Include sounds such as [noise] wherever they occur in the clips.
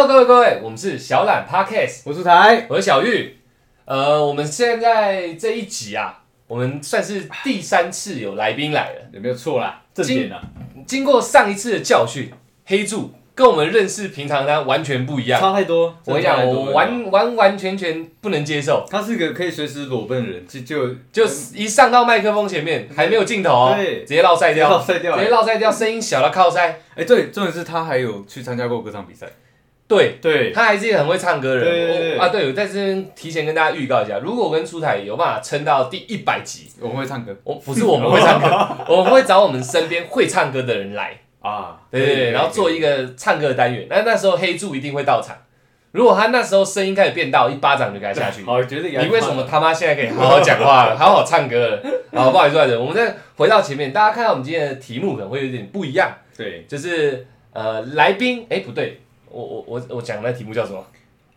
Hello，各位各位，我们是小懒 Podcast，我是台，我是小玉。呃，我们现在这一集啊，我们算是第三次有来宾来了。有没有错啦？正点啊，经过上一次的教训，黑柱跟我们认识平常他完全不一样。差太多。我跟你讲，我完完完全全不能接受，他是个可以随时裸奔的人，就就就一上到麦克风前面，还没有镜头哦，对直接落塞掉，绕塞掉直。接落塞掉，声音小到靠塞。哎，对，重点是他还有去参加过歌唱比赛。对，对，他还是一个很会唱歌的人。对对对我啊，对，我在这边提前跟大家预告一下，如果我跟出台有办法撑到第一百集，我们会唱歌我不是我们会唱歌，[laughs] 我们会找我们身边会唱歌的人来，啊。对对对，然后做一个唱歌的单元。那那时候黑柱一定会到场。如果他那时候声音开始变大，一巴掌就给他下去。[laughs] 好，绝对给他你为什么他妈现在可以好好讲话了，[laughs] 好好唱歌了？好，不好意思，不好意思，我们再回到前面，大家看到我们今天的题目可能会有点不一样，对，就是呃，来宾，哎，不对，我我我我讲的那题目叫什么？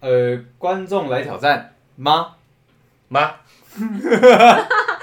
呃，观众来挑战吗？吗，[laughs]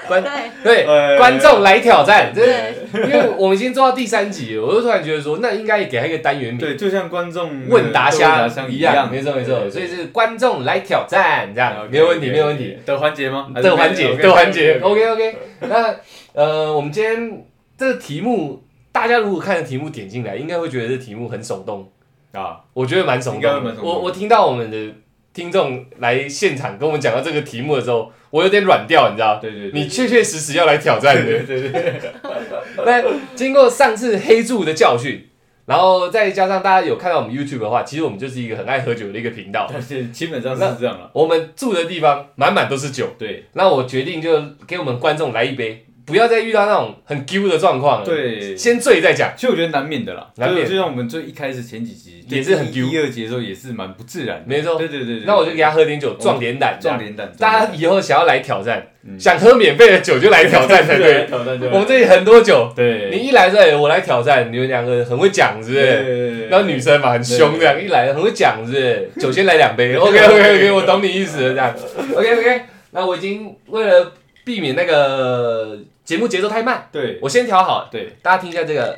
观对，观众来挑战，这对，因为我们已经做到第三集了，我就突然觉得说，那应该也给他一个单元名，对，就像观众问答箱箱一样，没错没错，所以是观众来挑战，这样没有问题没有问题。的环节吗？的环节的环节 OK，，OK。OK。那呃，我们今天这个题目，大家如果看着题目点进来，应该会觉得这题目很手动，啊，我觉得蛮耸应该会动的。我我听到我们的听众来现场跟我们讲到这个题目的时候，我有点软掉，你知道？对对，对你确确实实要来挑战的。对对对，[laughs] 那经过上次黑柱的教训，然后再加上大家有看到我们 YouTube 的话，其实我们就是一个很爱喝酒的一个频道。基本上是这样了。我们住的地方满满都是酒，对那我决定就给我们观众来一杯，不要再遇到那种很丢的状况了。，对，先醉再讲。其实我觉得难免的啦，难免就就像我们最一开始前几集也是很第一二集的时候也是蛮不自然的。没错对对对对。那我就给他喝点酒壮点胆，壮点胆，大家以后想要来挑战，嗯想喝免费的酒就来挑战才对。[laughs] 挑战我们这里很多酒，对你一来这里我来挑战，你们两个很会讲，是不是？对然后女生嘛很凶这样，一来很会讲，是不是？[laughs] 酒先来两杯，[laughs] OK OK OK，我懂你意思了，这样，OK OK。那我已经为了避免那个节目节奏太慢，对。我先调好。了，对，大家听一下这个，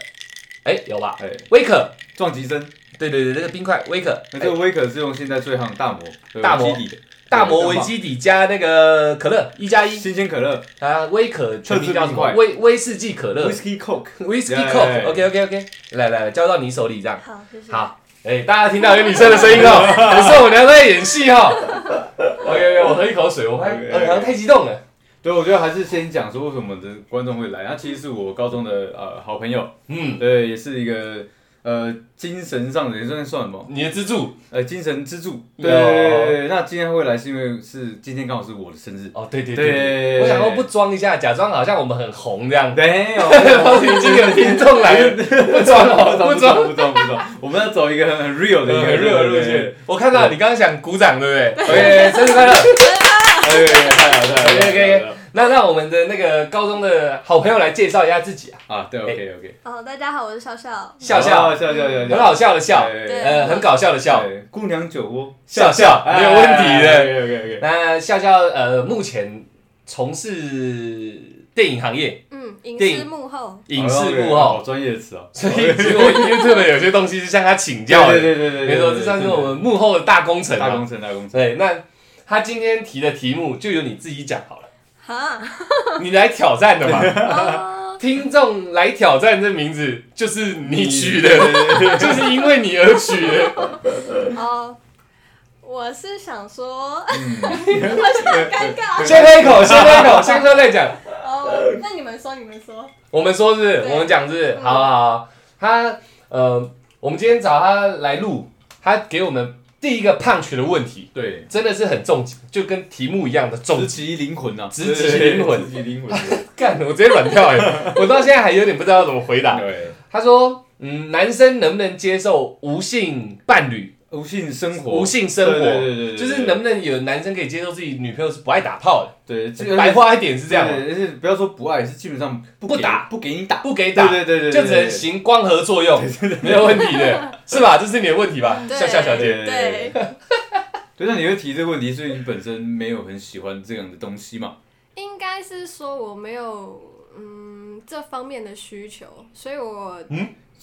哎，有吧？哎，威可，撞击声，对对对，这个冰块。威可，那这个威可是用现在最夯的大魔大魔。底的。大魔维基底加那个可乐一加一，新鲜可乐。啊，威可全名叫什么？特制冰块。威威士忌可乐。Whisky Coke，，Whisky Coke，OK OK OK，来来来，交到你手里这样。好，谢谢。好，哎、大家听到有女生的声音哦，[laughs] 不是我娘在演戏哦。OK OK，我喝一口水，我好像太激动了。对，我觉得还是先讲说为什么的观众会来，他其实是我高中的呃好朋友，嗯，对，也是一个呃精神上的，也算算什么？你的支柱呃，精神支柱。有对对对对对，那今天会来是因为是今天刚好是我的生日。哦，对对对对我想说不装一下，假装好像我们很红这样。没有，[laughs] 已经有听众来了，[laughs] 不装哦，不不装，不装不装，我们要走一个很很 real 的一个很热的路线。我看到你刚刚想鼓掌，对不对？OK，生日快乐！对对，太好太好 OK，OK 那让我们的那个高中的好朋友来介绍一下自己啊，啊，对 OK OK，哦，大家好，我是笑笑。笑笑，笑笑很好笑的笑，呃，很搞笑的笑。姑娘酒窝笑笑没有问题的 OK OK 那笑笑呃，目前从事电影行业，嗯，影视幕后。影视幕后，专业的词哦。所以其实我 YouTube 有些东西是向他请教的，对对对，没错，这算是我们幕后的大工程。大工程大工程。对，那他今天提的题目就由你自己讲好了，哈，你来挑战的嘛。[laughs] 哦，听众来挑战这名字就是你取的，[laughs] 就是因为你而取的。哦，我是想说，嗯，[laughs] 尴尬。先喝一口，先喝一口，先喝再讲。哦，那你们说，你们说。我们说是我们讲是好好。他呃，我们今天找他来录，他给我们第一个 punch 的问题，对，真的是很重击，就跟题目一样的重直击。灵魂啊，直击灵魂直击灵魂。[laughs] 干，我直接软掉哎！[laughs] 我到现在还有点不知道怎么回答。对，他说，嗯，男生能不能接受无性伴侣、无性生活，无性生活？对对对对对就是能不能有男生可以接受自己女朋友是不爱打炮的？对这的？个白话一点是这样。吗，对，是不要说不爱，是基本上给不打。不给你打，不给打，对对对对，就只能行光合作用，没有问题的，[laughs] 是吧？这是你的问题吧，对。笑笑小姐。对，对，那你会提这个问题，所以你本身没有很喜欢这样的东西嘛？应该是说我没有嗯这方面的需求，所以我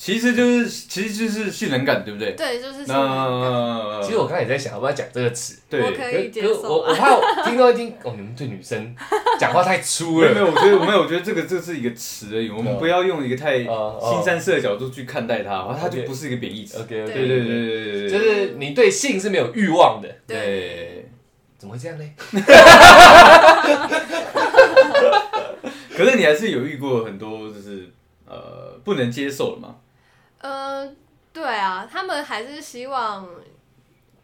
其实就是其实就是性冷感，对不对？对，就是那其实我刚才也在想要不要讲这个词，对，我可以我我怕我听到一听哦，你们对女生讲话太粗了。没有没有，我觉得没有，我觉得这个这是一个词而已，我们不要用一个太新三色的角度去看待它，它就不是一个贬义词。OK 对。对对对对对对，就是你对性是没有欲望的，对，对。怎么会这样呢？[laughs] 可是你还是有遇过很多就是呃不能接受的嘛，呃，对啊，他们还是希望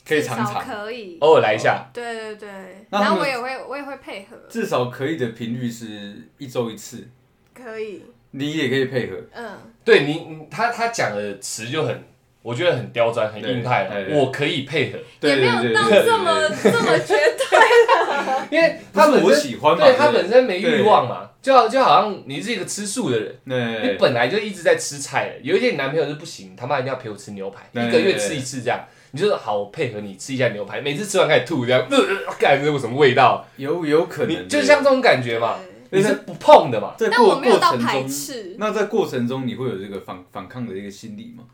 可以常常，可以，偶尔来一下，对对对，那他们然后我也会我也会配合，至少可以的频率是一周一次，可以，你也可以配合。嗯，对你你他他讲的词就很，我觉得很刁钻，很硬派对对，对。我可以配合，对也没有到这么对这么绝对，因为他本身喜欢嘛，对他本身没欲望嘛，就好就好像你是一个吃素的人。你本来就一直在吃菜了，有一天你男朋友就不行，他妈一定要陪我吃牛排，一个月吃一次这样，你就是好，配合你吃一下牛排，每次吃完开始吐这样，呃，干这有什么味道？有有可能就像这种感觉嘛，对你是不碰的嘛，在但我过没有到排过程中，斥，那在过程中你会有这个反反抗的一个心理吗？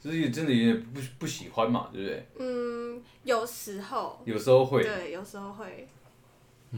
就是真的有点不不喜欢嘛，对不对？嗯，有时候，有时候会，对，有时候会，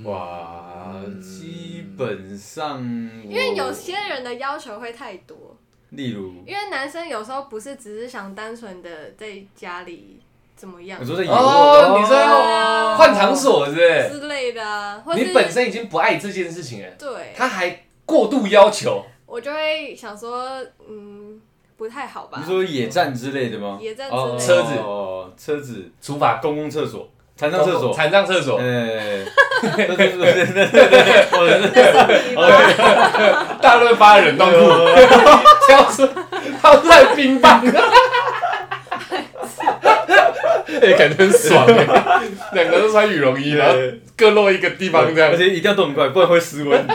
哇，基本上因为有些人的要求会太多，例如？因为男生有时候不是只是想单纯的在家里怎么样。你说在野哦，你说要啊。换场所是不是？之类的啊，或是你本身已经不爱这件事情了，对，他还过度要求，我就会想说，嗯，不太好吧。你？说野战之类的吗？野战之哦类的，车子。哦，车子，厨房、公共厕所，残障厕所，残障厕所，哎，对对对对对对，我的你吧大润发的冷冻库，挑出挑出来冰棒，哎，感觉很爽哎，两个都穿羽绒衣，然后各露一个地方这样而，且一定要动很快，不然会失温。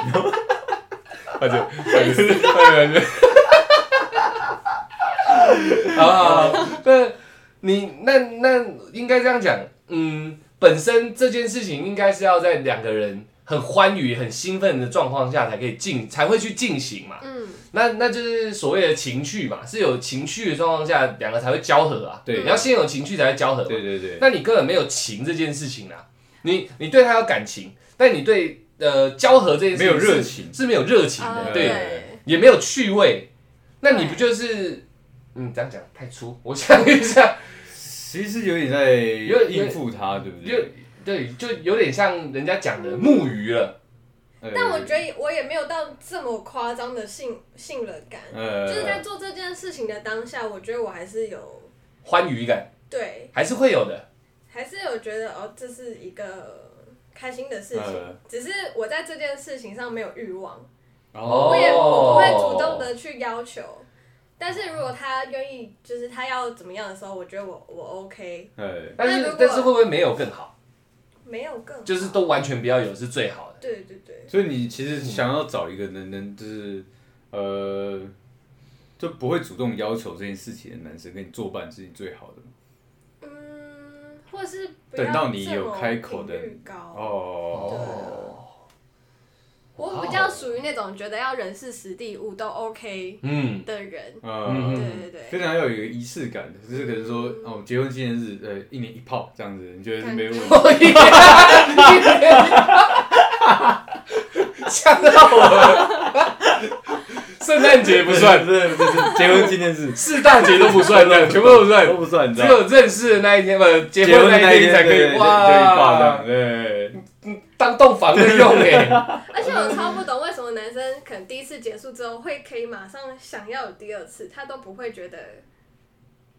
而且感觉感觉，啊，那你那那应该这样讲，嗯，本身这件事情应该是要在两个人很欢愉、很兴奋的状况下才可以进，才会去进行嘛。嗯，那那就是所谓的情趣嘛，是有情趣的状况下，两个才会交合啊。对。你要先有情趣才会交合嘛。对对对，那你根本没有情这件事情啊，你你对他有感情，但你对呃交合这件事情没有热情。是没有热情啊的，对，对，也没有趣味，那你不就是嗯这样讲太粗？我想一下，其实是有点在有应付他，对不对？就对？对，就有点像人家讲的木鱼了，呃但我觉得我也没有到这么夸张的信信任感，呃，就是在做这件事情的当下，我觉得我还是有欢愉感。对，还是会有的。还是有觉得哦，这是一个开心的事情，呃。只是我在这件事情上没有欲望，哦。我也我不会主动的去要求。但是如果他愿意，就是他要怎么样的时候，我觉得我我 OK，对，但是但是会不会没有更好？没有更好。就是都完全不要有是最好的。对对对，所以你其实想要找一个能能就是呃，就不会主动要求这件事情的男生跟你作伴是你最好的。嗯，或是等到你有开口的哦，我比较属于那种觉得要人事实地物都 OK 嗯，的人，嗯，对对对，非常要有一个仪式感的，就是可能说哦，结婚纪念日，呃，一年一炮这样子，你觉得是没问题？[laughs] 吓到我了。圣诞节不算，对对对，结婚纪念日。四大节都不算，这样全部都不算。都算，不算，只？有认识的那一天，不，结结婚那一婚那一天天才可以哇，，对，当洞房的用哎。[laughs] 而且我超不懂为什么男生可能第一次结束之后会可以马上想要有第二次，他都不会觉得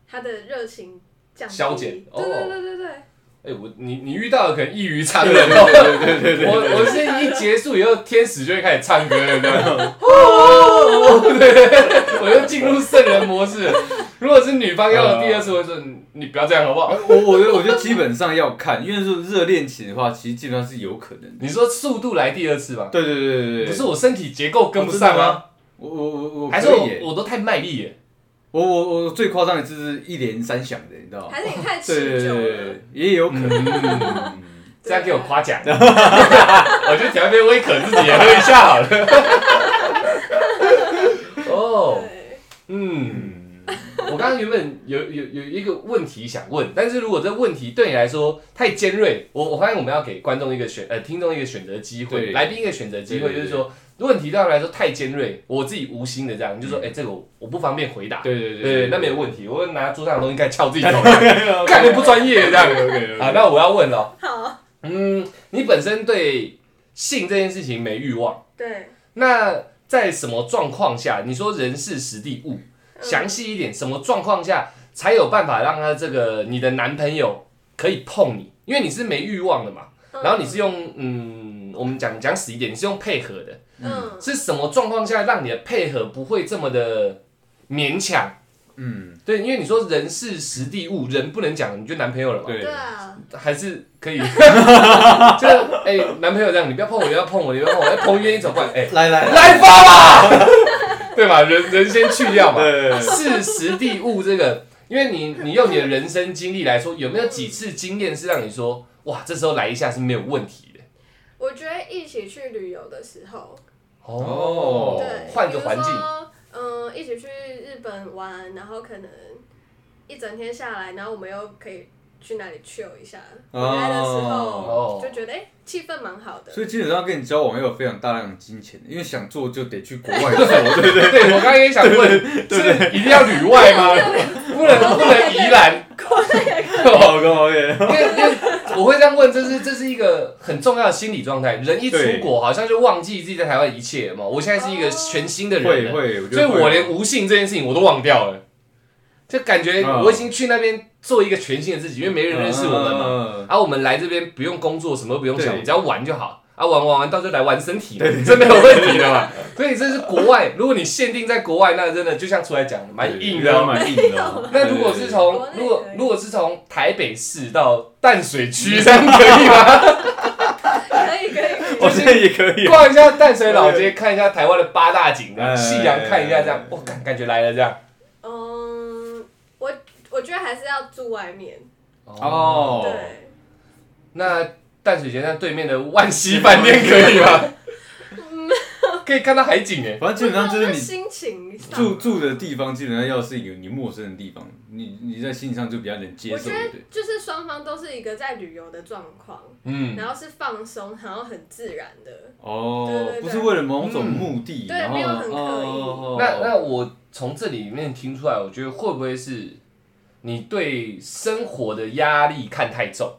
他的热情降低。消减哦。对对对对对，哎，我你你遇到的可能异于常人哦。对对对 [laughs] 我我是一结束以后，天使就会开始唱歌了。[laughs] 哦，对，我就进入圣人模式。如果是女方要的第二次，我会说你你不要这样好不好？我我觉得我觉得基本上要看，因为是热恋期的话，其实基本上是有可能的。你说速度来第二次吧？对对对对对，不是我身体结构跟不上啊，我我我我还是我都太卖力了？我我我最夸张的就是一连三响的，你知道吗？还是你太持久了对对，，也有可能。嗯 [laughs] 这样给我夸奖，[laughs] 我就调一杯威可自己也喝一下好了。[laughs] 哦，嗯，我，刚刚原本有有有一个问题想问，但是如果这问题对你来说太尖锐，我我发现我们要给观众一个选呃听众一个选择机会，来宾一个选择机会，就是说问题对他们来说太尖锐，我自己无心的这样，你就说哎、这个我我不方便回答。对对对，那没有问题，我会拿桌上的东西该敲自己头，[laughs] 干的不专业这样。OK 啊，那我要问了，好，嗯，你本身对性这件事情没欲望，对，那在什么状况下？你说人事实地物，详细一点，什么状况下才有办法让他这个你的男朋友可以碰你？因为你是没欲望的嘛，然后你是用嗯，我们讲讲死一点，你是用配合的，嗯，是什么状况下让你的配合不会这么的勉强？嗯，对，因为你说人是实地物，人不能讲，你就男朋友了嘛，对。对啊，还是可以，[laughs] 就哎、男朋友这样，你不要碰我，你不要碰我，你不要碰我，哎、彭于晏一走过来，哎、来来。来发吧，[laughs] 对吧？人人先去掉嘛，对，是实地物这个，因为你你用你的人生经历来说，有没有几次经验是让你说，哇，这时候来一下是没有问题的？我觉得一起去旅游的时候，哦对，换个环境。嗯，一起去日本玩，然后可能一整天下来，然后我们又可以去哪里 chill 一下。回来的时哦候就觉得，哎，气氛蛮好的。所以基本上跟你交往要有非常大量的金钱，因为想做就得去国外做，[laughs] 对不对？对，我刚刚也想问，是一定要旅外吗？不能不能宜兰？好跟 OK，因为因为我会这样问，这是这是一个很重要的心理状态。人一出国，好像就忘记自己在台湾一切嘛。我现在是一个全新的人了，会会，所以我连无性这件事情我都忘掉了，就感觉嗯我已经去那边做一个全新的自己，因为没人认识我们嘛。嘛，啊，我们来这边不用工作，什么都不用想，只要玩就好。啊，玩玩玩，到时候来玩身体嘛，这没有问题的嘛。[laughs] 所以这是国外，如果你限定在国外，那真的就像出来讲的，蛮硬的哦。蛮硬的哦。那如果是从如果如果是从台北市到淡水区，这样可以吗？可以可以，我现在也可以，逛一下淡水老街，看一下台湾的八大景，夕阳看一下，这样，我感感觉来了这样。嗯，我我觉得还是要住外面。哦，对，那淡水街那对面的万熙饭店可以吗？可以看到海景哎。反正基本上就是你心情住住的地方，基本上要是一个你陌生的地方，你你在心理上就比较能接受我觉得。就是双方都是一个在旅游的状况，嗯，然后是放松，然后很自然的。哦不是为了某种目的，对没有很刻意哦那那我从这里面听出来，我觉得会不会是你对生活的压力看太重？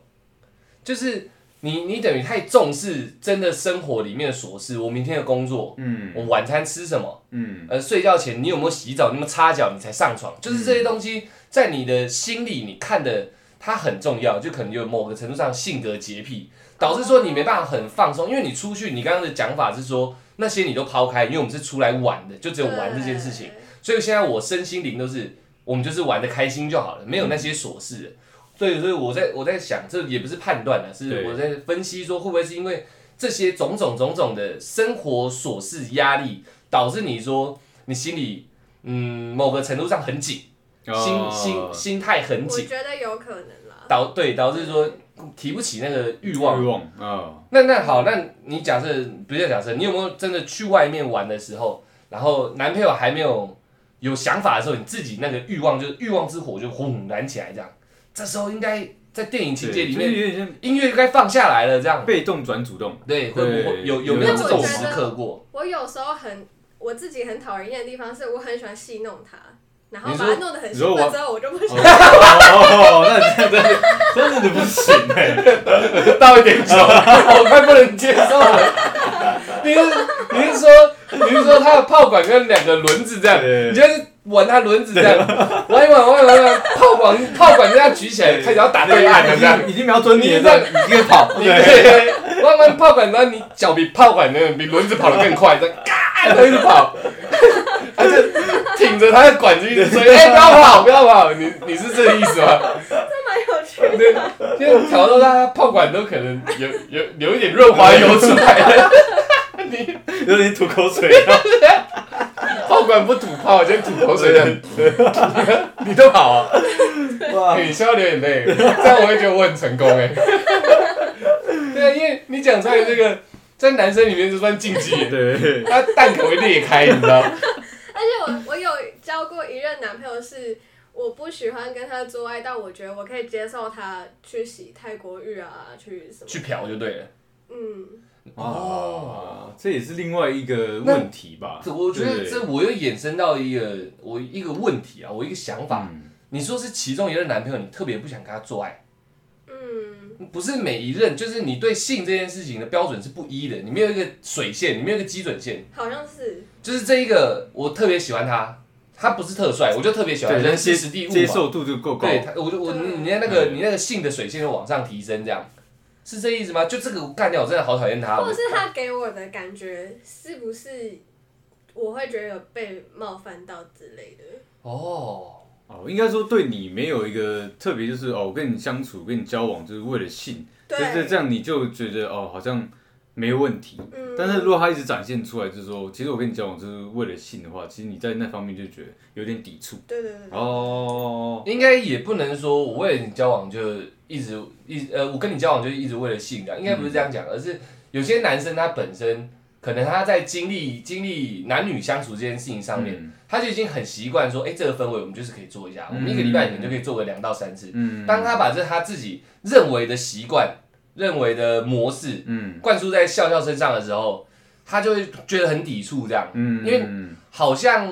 就是你你等于太重视真的生活里面的琐事，我明天的工作，嗯。我晚餐吃什么，嗯。呃，睡觉前你有没有洗澡，你有没有擦脚，你才上床，就是这些东西在你的心里你看的它很重要，就可能有某个程度上性格洁癖，导致说你没办法很放松，因为你出去，你刚刚的讲法是说那些你都抛开，因为我们是出来玩的，就只有玩这件事情。所以现在我身心灵都是，我们就是玩的开心就好了，没有那些琐事了。对，所以我在我在想，这也不是判断了，是我在分析说会不会是因为这些种种种种的生活琐事压力，导致你说你心里嗯某个程度上很紧，心哦心心态很我紧，觉得有可能啦。导对导致说提不起那个欲望欲。望啊，那那好，那你假设不是假设，你有没有真的去外面玩的时候，然后男朋友还没有有想法的时候，你自己那个欲望就是欲望之火就轰燃起来，这样，这时候应该在电影情节里对就是面，有点像音乐该放下来了，这样，被动转主动，对，会不会有有没有这种时刻过？我有时候很我自己很讨人厌的地方是，我很喜欢戏弄他，然后把他弄得很你说我兴奋之后，我就不想。哦，那这样真的真的不行哎，[laughs] 倒一点酒，我快不能接受了。你是你是说你是说它的炮管跟两个轮子这样，你就是玩它轮子这样，玩一玩玩一玩玩，炮管炮管这样举起来，开始要打对岸了这样。已经瞄准你了，这样。你这个跑，你对，对，玩完炮管，然后你脚比炮管那个比轮子跑得更快，这样嘎，一直跑，他就挺着它的管子一直追，哎、不要跑，不要跑，你你是这个意思吗？蛮有趣对，现在调到他炮管都可能有有有一点润滑油出来了，你有点吐口水，[laughs] 炮管不吐炮，先吐口水的，你都好啊？哇，你笑得有点累，这样我会觉得我很成功哎。对啊，因为你讲出来这个，在男生里面就算禁忌耶，对，他蛋壳会裂开，你知道？而且我我有交过一任男朋友是，我不喜欢跟他做爱，但我觉得我可以接受他去洗泰国浴啊，去什么？去嫖就对了。嗯，哦，这也是另外一个问题吧？这我觉得这我又衍生到一个我一个问题啊，我一个想法。嗯。你说是其中一任男朋友，你特别不想跟他做爱，嗯，不是每一任，就是你对性这件事情的标准是不一的，你没有一个水线，你没有一个基准线。好像是，就是这一个，我特别喜欢他，他不是特帅，我就特别喜欢对，人但接事实地物接受度就够高。对，他我就我你你那个嗯。你那个性的水线就往上提升，这样是这意思吗？就这个我干掉，我真的好讨厌他。或者是他给我的感觉是不是我会觉得有被冒犯到之类的？哦，哦，应该说对你没有一个特别，就是哦，我跟你相处、跟你交往，就是为了性，对就是这样，你就觉得哦，好像没有问题。嗯，但是如果他一直展现出来，就是说，其实我跟你交往就是为了性的话，其实你在那方面就觉得有点抵触。对对对对，哦，应该也不能说我为了你交往就一直一呃，我跟你交往就是一直为了性感，应该不是这样讲，而是有些男生他本身可能他在经历经历男女相处这件事情上面，嗯。他就已经很习惯说，哎、这个氛围我们就是可以做一下，我们一个礼拜可能就可以做个两到三次。嗯，当他把这他自己认为的习惯、认为的模式嗯。灌输在笑笑身上的时候，他就会觉得很抵触，这样，嗯，因为嗯。好像，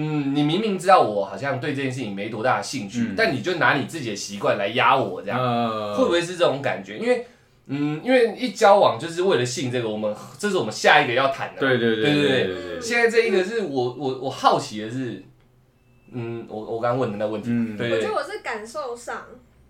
嗯，你明明知道我好像对这件事情没多大的兴趣，嗯。但你就拿你自己的习惯来压我，这样、呃。会不会是这种感觉？因为，嗯，因为一交往就是为了性这个，我们这是我们下一个要谈的。对对对对对对对。对，现在这一个是我我我好奇的是，嗯，我我刚刚问的那问题，嗯。对。我觉得我是感受上，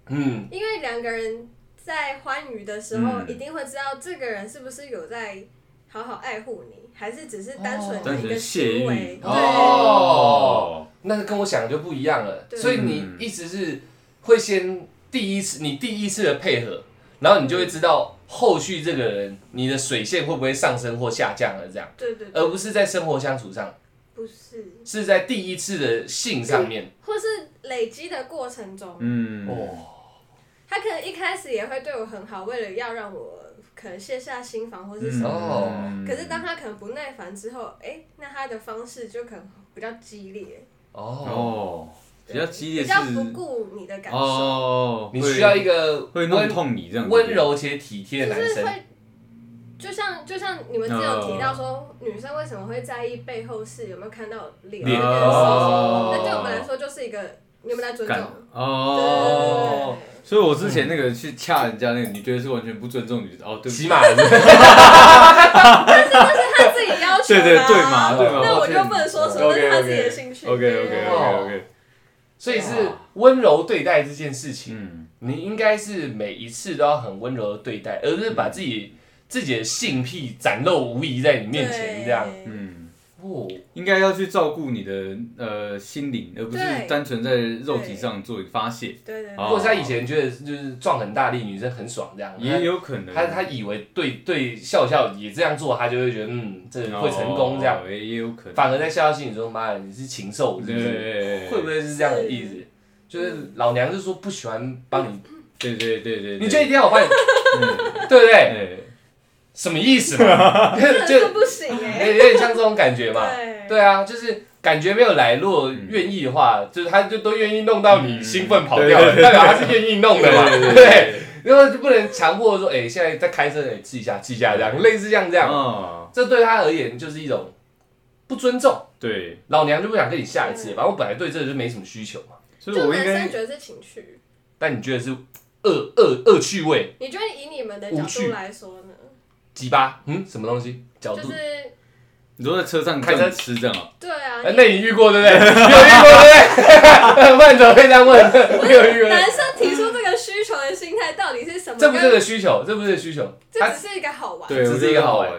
嗯，因为两个人在欢愉的时候，嗯。一定会知道这个人是不是有在好好爱护你，还是只是单纯哦。的一个行为。哦。那跟我想的就不一样了。对所以你嗯意思是会先第一次，你第一次的配合，然后你就会知道后续这个人你的水线会不会上升或下降了，这样，对对对，而不是在生活相处上，不是，是在第一次的性上面。或是累积的过程中，嗯。哦，他可能一开始也会对我很好，为了要让我可能卸下心防或是什么。可是当他可能不耐烦之后，哎、那他的方式就可能比较激烈，哦，哦，比较激烈是比较不顾你的感受，哦，你需要一个会弄痛你这样温柔且体贴的就男生。是会，就像就像你们之前有提到说，女生为什么会在意背后是有没有看到脸这件脸事情，哦。那对我们来说就是一个你有没有在尊重？哦。所以我之前那个去掐人家那个，你觉得是完全不尊重女哦？对不起，起码 [laughs] 是他自己要求对对的啊对嘛对嘛。那我就不能说什么，那是他自己的 OK 兴趣。OK OK 对 OK OK，所以是温柔对待这件事情。嗯，你应该是每一次都要很温柔的对待，而不是把自己自己的性癖展露无遗在你面前这样。对嗯，哦，应该要去照顾你的呃心灵，而不是对单纯在肉体上做一个发泄，对对或者他以前觉得就是撞很大力，女生很爽这样，也有可能。他他以为对对笑笑也这样做，他就会觉得嗯这个会成功这样，哦也也有可能。反而在笑笑心里说妈的你是禽兽是不是？对，会不会是这样的意思？就是老娘就说不喜欢帮你，对对对对，你就一定要我帮你，嗯 [laughs] 对不对？对什么意思嘛？[laughs] 就不行哎。有点像这种感觉嘛。对对啊，就是感觉没有来，如果愿意的话，就是他就都愿意弄到你兴奋跑掉了，代表他是愿意弄的嘛，对对对不对？然后就不能强迫说，哎、现在在开车，哎、记一下，记一下这样，类似像这样，啊，这对他而言就是一种不尊重。对，老娘就不想跟你下一次，反正我本来对这个就没什么需求嘛。就所以我应该男生觉得是情趣，但你觉得是恶恶恶趣味、你觉得以你们的角无趣度来说呢？鸡巴，嗯，什么东西？角度？就是你说在车上开车吃这样啊？对啊，哎那你遇过对不对？[laughs] 你有遇过对不对？[laughs] 不然怎么会这样问？没有遇过。男生提出这个需求的心态到底是什么？这不是个需求，这不是个需求，这只是一个好玩。对，只是一个好玩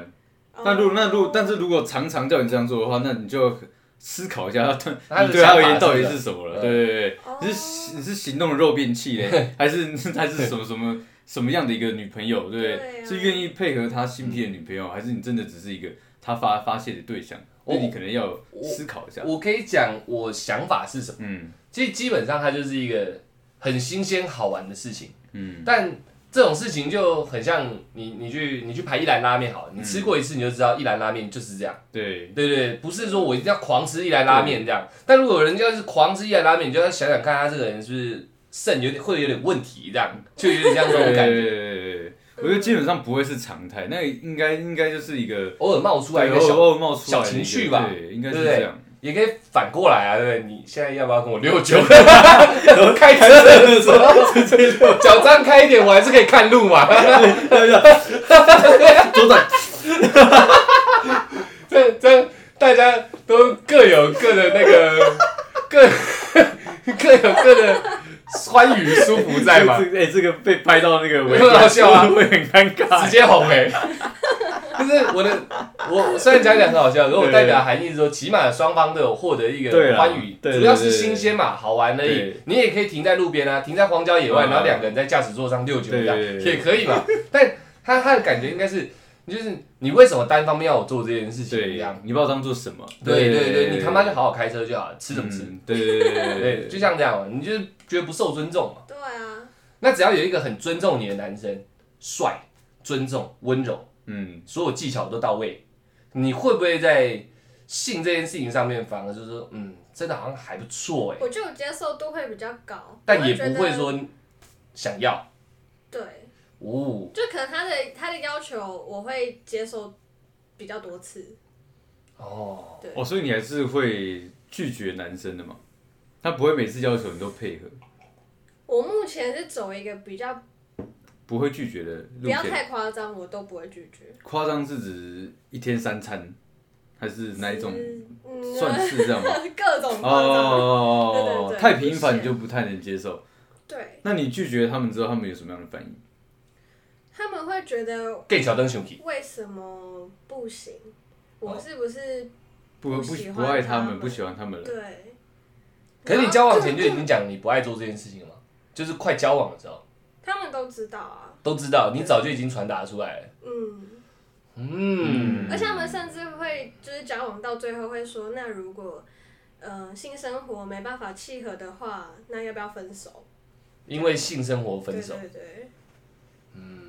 那如果那如果但是如果常常叫你这样做的话，那你就思考一下他 [laughs] 他的你对他而言到底是是什么了？嗯对对对哦，你是你是行动的肉便器嘞，还是还是什么什么什么样的一个女朋友？对是愿意配合他新癖的女朋友，还是你真的只是一个他发发泄的对象？那你可能要思考一下。我可以讲我想法是什么。嗯其实基本上它就是一个很新鲜好玩的事情，嗯但这种事情就很像你你去你去排一兰拉面好了，你吃过一次你就知道一兰拉面就是这样。对，对对对，不是说我一定要狂吃一兰拉面这样。但如果有人家是狂吃一兰拉面，你就要想想看他这个人是不是肾有点会有点问题这样，就有点像这种感觉，我觉得基本上不会是常态，那个应该应该就是一个偶尔冒出来一个小偶尔冒出来小情绪吧对，应该是这样。也可以反过来啊，对不对？你现在要不要跟我六 [laughs] 九？开车的时候 [laughs] 脚张开一点，我还是可以看路嘛。左转，[laughs] 这这大家都各有各的那个各各有各的欢愉舒服在嘛，这 [laughs] 个哎，这个被拍到那个尾很好笑啊。[laughs] 会很尴尬。直接红哎、[laughs] 就是我的，我虽然讲讲很好笑，如果我代表含义是说，起码双方都有获得一个欢愉，主要是新鲜嘛，好玩而已。你也可以停在路边啊，停在荒郊野外，嗯然后两个人在驾驶座上六九这样对对对。也可以嘛。但他他的感觉应该是，就是你为什么单方面要我做这件事情一对样？，你把我当做什么？对对对，你他妈就好好开车就好了，吃什么吃？嗯对对对对对，就像这样嘛，你就是觉得不受尊重嘛。对啊，那只要有一个很尊重你的男生，帅、尊重、温柔，嗯，所有技巧都到位，你会不会在性这件事情上面反而就是说，嗯，真的好像还不错哎，我就接受度会比较高，但也不会说想要对，哦就可能他的他的要求我会接受比较多次，哦，对，哦，所以你还是会拒绝男生的嘛？他不会每次要求你都配合，我目前是走一个比较不会拒绝的路不要线。太夸张，我都不会拒绝。夸张是指一天三餐，还是哪一种？嗯，算是这样吗？[laughs] 各种夸张。哦对对，对太频繁你就不太能接受。对，那你拒绝他们之后，他们有什么样的反应？他们会觉得更小灯熊皮，为什么不行？我哦是不是不不不爱他们，他们不喜欢他们了。对？可是你交往前就已经讲你不爱做这件事情了吗？就是快交往的时候他们都知道啊，都知道，你早就已经传达出来了，嗯，嗯，而且他们甚至会就是交往到最后会说，那如果呃性生活没办法契合的话，那要不要分手？因为性生活分手，对对对。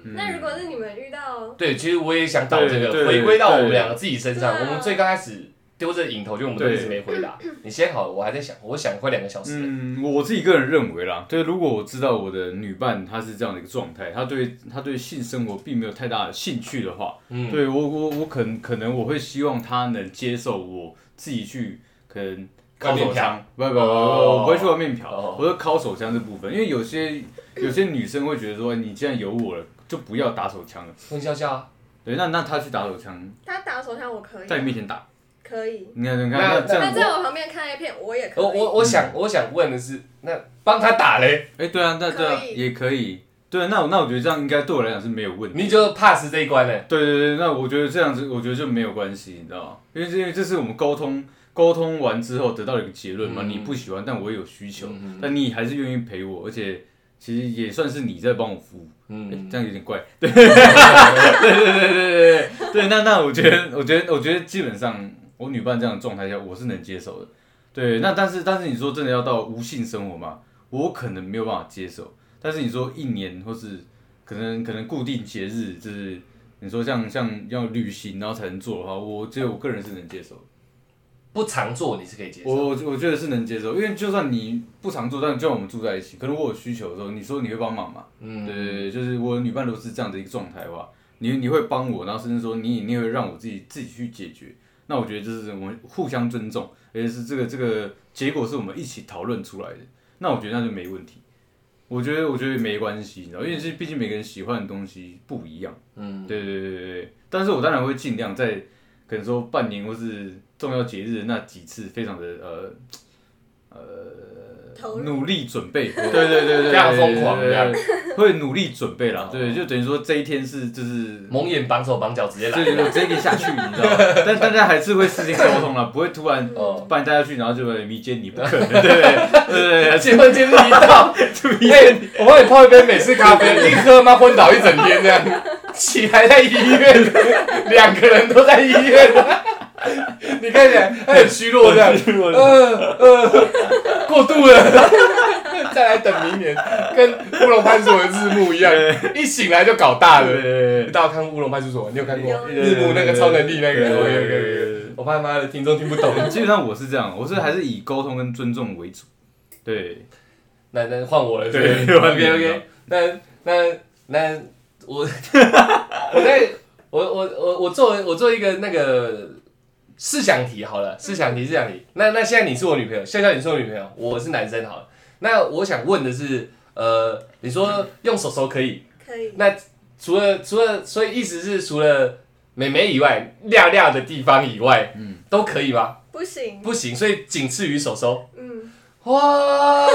嗯那如果是你们遇到，对，其实我也想导这个，回归到我们两个自己身上。我们最刚开始丢这个引头，就我们都一直没回答。[laughs] 你先好了，我还在想，我想快两个小时了。嗯，我自己个人认为啦，对，如果我知道我的女伴她是这样的一个状态，她对她对性生活并没有太大的兴趣的话，嗯，对我我我可能可能我会希望她能接受我自己去可能烤手枪，不不不，哦我不会去外面嫖，哦我说敲手枪这部分，因为有些有些女生会觉得说，你既然有我了，就不要打手枪了，温笑笑。啊，对，那那他去打手枪，他打手枪我可以，在你面前打，可以。你看你看那那这样，那在我旁边看 A 片，我也可以。我我我想我想问的是，那帮他打嘞，哎，对啊，那对啊可以也可以，对啊，那我那我觉得这样应该对我来讲是没有问题。你就 pass 这一关嘞。对对对，那我觉得这样子，我觉得就没有关系，你知道吗？因为这因为这是我们沟通沟通完之后得到了一个结论嘛，嗯。你不喜欢，但我也有需求，但你还是愿意陪我，而且其实也算是你在帮我服务，嗯，这样有点怪，[laughs] 对对对对对对对。那那我觉得我觉得我觉得基本上我女伴这样的状态下我是能接受的。对，那但是但是你说真的要到无性生活嘛，我可能没有办法接受。但是你说一年或是可能可能固定节日，就是你说像像要旅行，然后才能做的话，我觉得我个人是能接受的。不常做你是可以接受。我我觉得是能接受，因为就算你不常做，但就算我们住在一起，可能我有需求的时候，你说你会帮忙嘛？嗯，对对对，就是我女伴都是这样的一个状态的话，你你会帮我，然后甚至说你你也会让我自己自己去解决。那我觉得就是我们互相尊重，而且是这个这个结果是我们一起讨论出来的。那我觉得那就没问题。我觉得我觉得没关系，你知道，因为是毕竟每个人喜欢的东西不一样。嗯，对对对对对，但是我当然会尽量在可能说半年或是重要节日那几次，非常的呃呃努力准备，对。[laughs] 对对对，非常疯狂会努力准备啦哦，对，就等于说这一天是就是。蒙眼绑手绑脚直接来。对对对，直接给你下去，你知道吗？[laughs] 但大家还是会事先沟通了，不会突然哦，把你带下去，然后就会迷奸你，不可能，对 [laughs] 不对？对对对，结婚纪日一到，哎，我帮你泡一杯美式咖啡，一喝妈昏倒一整天这样，起来在医院，两个人都在医院，你看起来他很虚弱这样，呃呃，过度了，[laughs] 再来等明年，跟乌龙派出所的日暮一样，一醒来就搞大了。对大家有看乌龙派出所？你有看过日暮那个超能力那个？对我有有有有。对我怕妈的听众听不懂。基本上我是这样，我是还是以沟通跟尊重为主。对，那那换我了，对对，OK OK，那那那我 [laughs] 我在我我我我作为我作为一个那个试想题好了，试想题试想题。那那现在你是我女朋友，笑笑你是我女朋友，我是男生好了。那我想问的是，呃，你说用手手可以，可以，那除了除了，所以意思是除了美眉以外，亮亮的地方以外，嗯。都可以吗？不行，不行，所以仅次于手手。嗯，哇！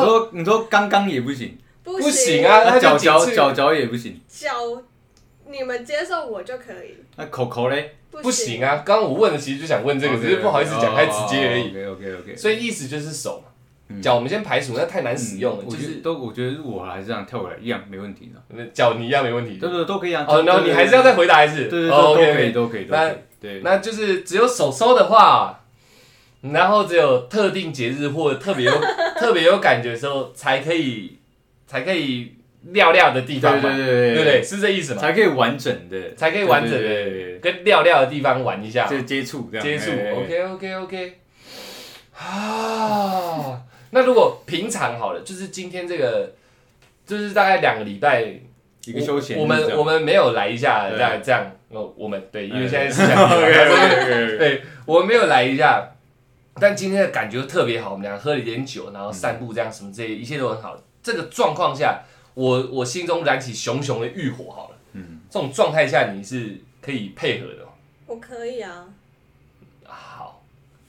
你，说你说刚刚也不行，不不行啊，脚脚脚脚也不行，脚你们接受我就可以，那口口嘞？不不行啊！刚刚我问的其实就想问这个，只是不好意思讲太直接而已。OK OK OK。所以意思就是手脚我们先排除，那太难使用了，就是我觉得都我觉得我还是这样跳过来一样没问题的，脚你一样没问题。对对都可以啊。哦，然后你还是要再回答一次。对对对哦都可以都可以那。对，那就是只有手收的话，然后只有特定节日或者特别有 [laughs] 特别有感觉的时候才可以才可以撂撂的地方嘛，对对对对不对？？是这意思吗？才可以完整的，才可以完整的对跟尿尿的地方玩一下，这接触这样。接触，OK OK OK，啊，那如果平常好了，就是今天这个，就是大概两个礼拜，一个休闲我们我们没有来一下，对这样这样，哦，我们对，因为哎现在是想 [laughs] OK，OK，OK 对，我们没有来一下，但今天的感觉特别好，我们俩喝了一点酒，然后散步，这样什么这些一切都很好。这个状况下，我我心中燃起熊熊的欲火，好了，嗯，这种状态下你是可以配合的哦。我可以啊，好，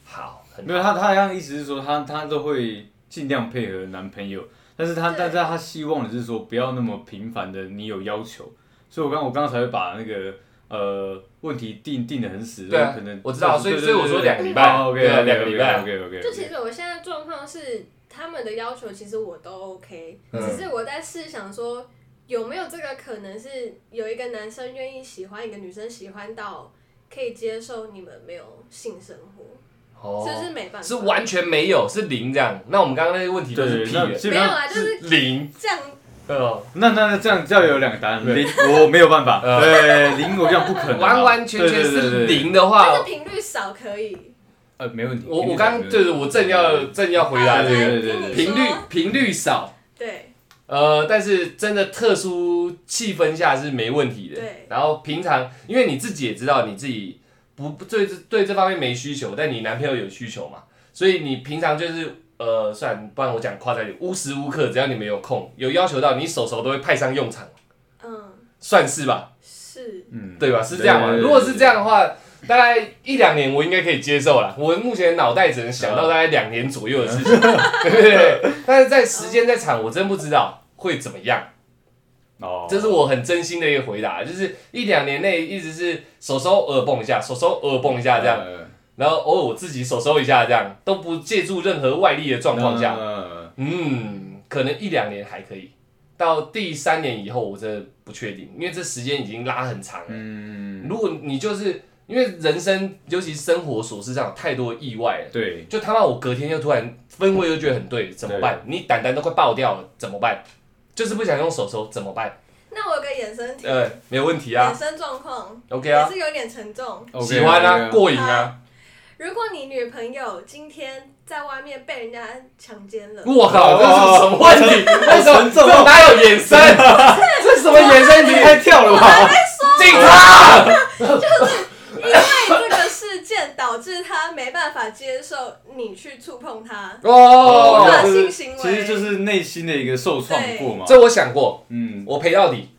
好，很没有他，他好像意思是说他他都会尽量配合男朋友，但是他但是他希望的是说不要那么频繁的你有要求，所以我刚我刚刚才会把那个呃问题定定的很死，对啊可能我知道所以所以我说两个礼拜。哦，OK 两个礼拜。OK OK，就其实我现在状况是，他们的要求其实我都 OK，、嗯。只是我在试想说，有没有这个可能是有一个男生愿意喜欢一个女生，喜欢到可以接受你们没有性生活，哦。是不是没办法？是完全没有，是零这样。那我们刚刚那些问题就是对，屁的，那基本上没有啊，就是零。这样。哦，那那那这样这样有两个答案，对。零我没有办法，嗯。对零我这样不可能啊，完完全全是零的话，就是，频率少可以，呃没问题，我我刚就是我正要正要回答这个频率频率少，对呃，但是真的特殊气氛下是没问题的。对然后平常，因为你自己也知道你自己不不对这对这方面没需求，但你男朋友有需求嘛，所以你平常就是呃，算不然我讲夸张一点，无时无刻只要你们有空，有要求到，你手手都会派上用场，嗯算是吧？是嗯对吧？是这样嘛？对对对如果是这样的话，大概一两年我应该可以接受了。我目前脑袋只能想到大概两年左右的事情，对对 [laughs] 对。但是在时间在长，我真不知道会怎么样。哦，这是我很真心的一个回答，就是一两年内一直是手手偶尔蹦一下，手手偶尔蹦一下这样，呃然后偶尔我自己手手一下这样，都不借助任何外力的状况下，呃嗯，可能一两年还可以。到第三年以后，我真的不确定，因为这时间已经拉很长了。嗯，如果你就是因为人生，尤其生活琐事上有太多意外了，对，就他妈我隔天又突然氛围又觉得很对，怎么办？你胆胆都快爆掉了，怎么办？就是不想用手手，怎么办？那我有个衍生题，呃，没有问题啊衍生状况，OK 啊也，是有点沉重。喜欢啊过瘾啊！如果你女朋友今天在外面被人家强奸了，我靠，这是什么问题？为什么沉重这哪有衍生？[laughs] 这什么衍生题？太跳了吧！警察！[laughs] 导致他没办法接受你去触碰他，哦性行为，其实就是内心的一个受创过嘛。这我想过，嗯，我赔到底，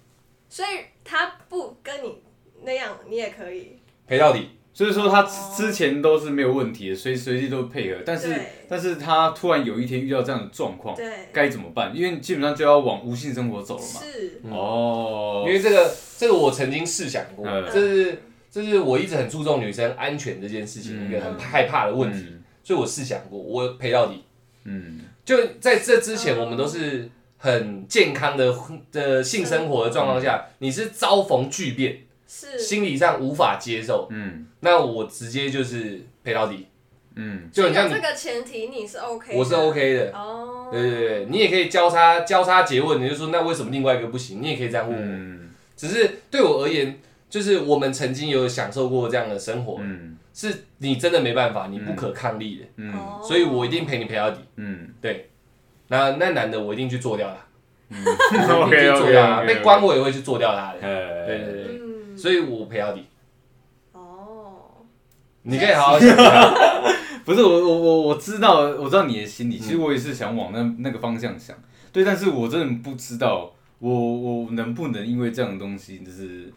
所以他不跟你那样，你也可以。赔到底。所以说他之前都是没有问题的，随随地都配合，但是但是他突然有一天遇到这样的状况，对，该怎么办？因为基本上就要往无性生活走了嘛。是，哦因，为这个，这个我曾经试想过，嗯这是这是我一直很注重女生安全这件事情嗯一个很害怕的问题，嗯。所以我试想过，我陪到底。嗯，就在这之前，我们都是很健康的的性生活的状况下，你是遭逢巨变，是，心理上无法接受，嗯。那我直接就是陪到底。嗯，就你像这个前提，你是 OK，的。我是 OK 的，哦，对对对，你也可以交叉交叉诘问，你就说那为什么另外一个不行？你也可以这样问我。嗯。只是对我而言，就是我们曾经有享受过这样的生活，嗯。是你真的没办法，你不可抗力的，所以我一定陪你陪到底。嗯。对。那那男的我一定去做掉他，嗯。[laughs] 我一定去做掉他，被关我也会去做掉他。的。呃，对对对，嗯，所以我陪到底。哦，你可以好好想一下，[laughs] 不是我我我我知道我知道你的心嗯。理，其实我也是想往那那个方向想，对，但是我真的不知道我我能不能因为这样的东西，就是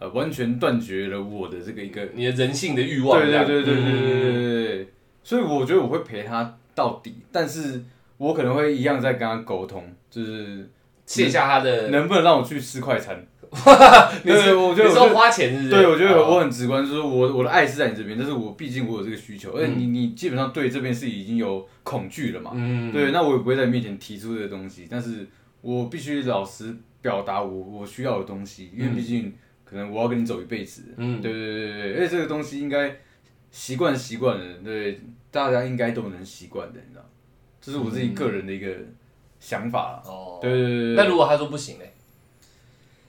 呃完全断绝了我的这个一个，你的人性的欲望。对对对对对对嗯对对对，所以我觉得我会陪他到底，但是我可能会一样在跟他沟通，就是卸下他的，能不能让我去吃快餐？[laughs] 你是对我觉得你说花钱是？对，我觉得哦我很直观，就是我我的爱是在你这边，但是我毕竟我有这个需求，而且你你基本上对这边是已经有恐惧了嘛，嗯，对，那我也不会在你面前提出这个东西，但是我必须老实表达我我需要的东西，因为毕竟可能我要跟你走一辈子，嗯。对对对对对，而且这个东西应该习惯习惯了，对，大家应该都能习惯的，你知道，这是我自己个人的一个想法，哦，对对对对对。那如果他说不行呢？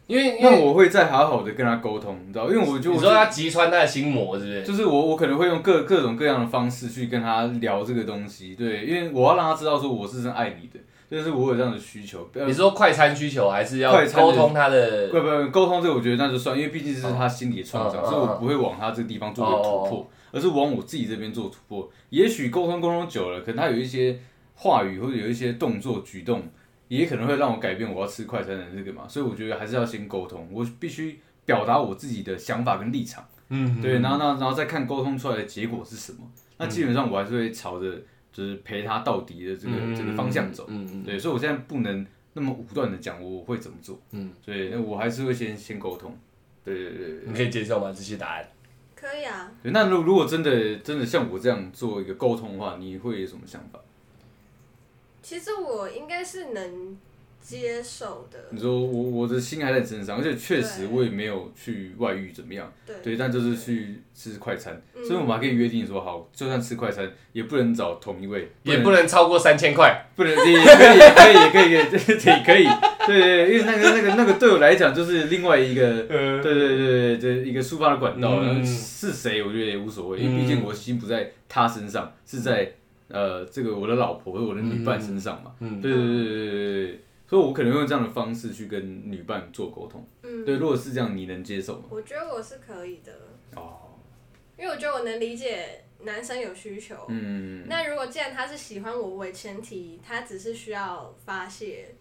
因为因那为我会再好好的跟他沟通，你知道，因为我就你说他击穿他的心魔，是不是？就是我，我可能会用各各种各样的方式去跟他聊这个东西，对，因为我要让他知道说我是真爱你的，就是我有这样的需求。呃你说快餐需求，还是要沟通他的？不不，沟通这个我觉得那就算，因为毕竟这是他心里的创伤，哦所以我不会往他这个地方做个突破，而是往我自己这边做突破。也许沟通沟通久了，可能他有一些话语或者有一些动作举动，也可能会让我改变我要吃快餐的这个嘛，所以我觉得还是要先沟通，我必须表达我自己的想法跟立场。嗯，对，然后然后然后再看沟通出来的结果是什么。那基本上我还是会朝着就是陪他到底的这个、这个方向走。嗯嗯，对，所以我现在不能那么武断的讲我会怎么做。嗯，对，那我还是会先先沟通。对对对对你可以接受吗？这些答案？可以啊，对。那如如果真的真的像我这样做一个沟通的话，你会有什么想法？其实我应该是能接受的，你说我我的心还在你身上，而且确实我也没有去外遇怎么样，对对，但就是去吃快餐，嗯。所以我们还可以约定说好，就算吃快餐也不能找同一位，也不能超过三千块。不能，也可以，也可以，也可以，也可以，也可以，对对，因为那个那个那个对我来讲就是另外一个，呃对对对对，这一个抒发的管道，嗯。然后是谁我觉得也无所谓，因为毕竟我心不在他身上，是在呃这个我的老婆或者我的女伴身上嘛，嗯，对对对对对对对，所以我可能用这样的方式去跟女伴做沟通，嗯，对，如果是这样，你能接受吗？我觉得我是可以的，哦，因为我觉得我能理解男生有需求。嗯，那如果既然他是喜欢我为前提，他只是需要发泄，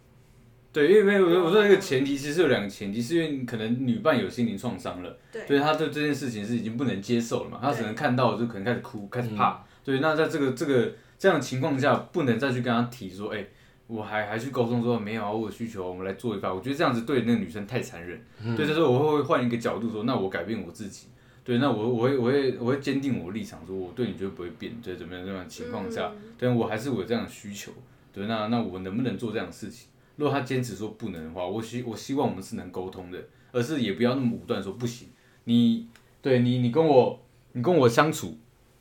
对，因为没有我说那个前提其实有两个前提，是因为可能女伴有心灵创伤了。对，对他对这件事情是已经不能接受了嘛，他只能看到就可能开始哭，开始嗯。怕。对，那在这个这个这样的情况下，不能再去跟他提说，哎、我还还去沟通说没有啊，我有需求，我们来做一发。我觉得这样子对那个女生太残忍。嗯对，但是我会换一个角度说，那我改变我自己。对，那我我会我会我会坚定我的立场，说我对你绝对不会变。对，怎么样怎么样情况下，嗯对我还是我有这样的需求。对，那那我能不能做这样的事情？如果他坚持说不能的话，我希我希望我们是能沟通的，而是也不要那么武断说不行。你对你你跟我你跟我相处，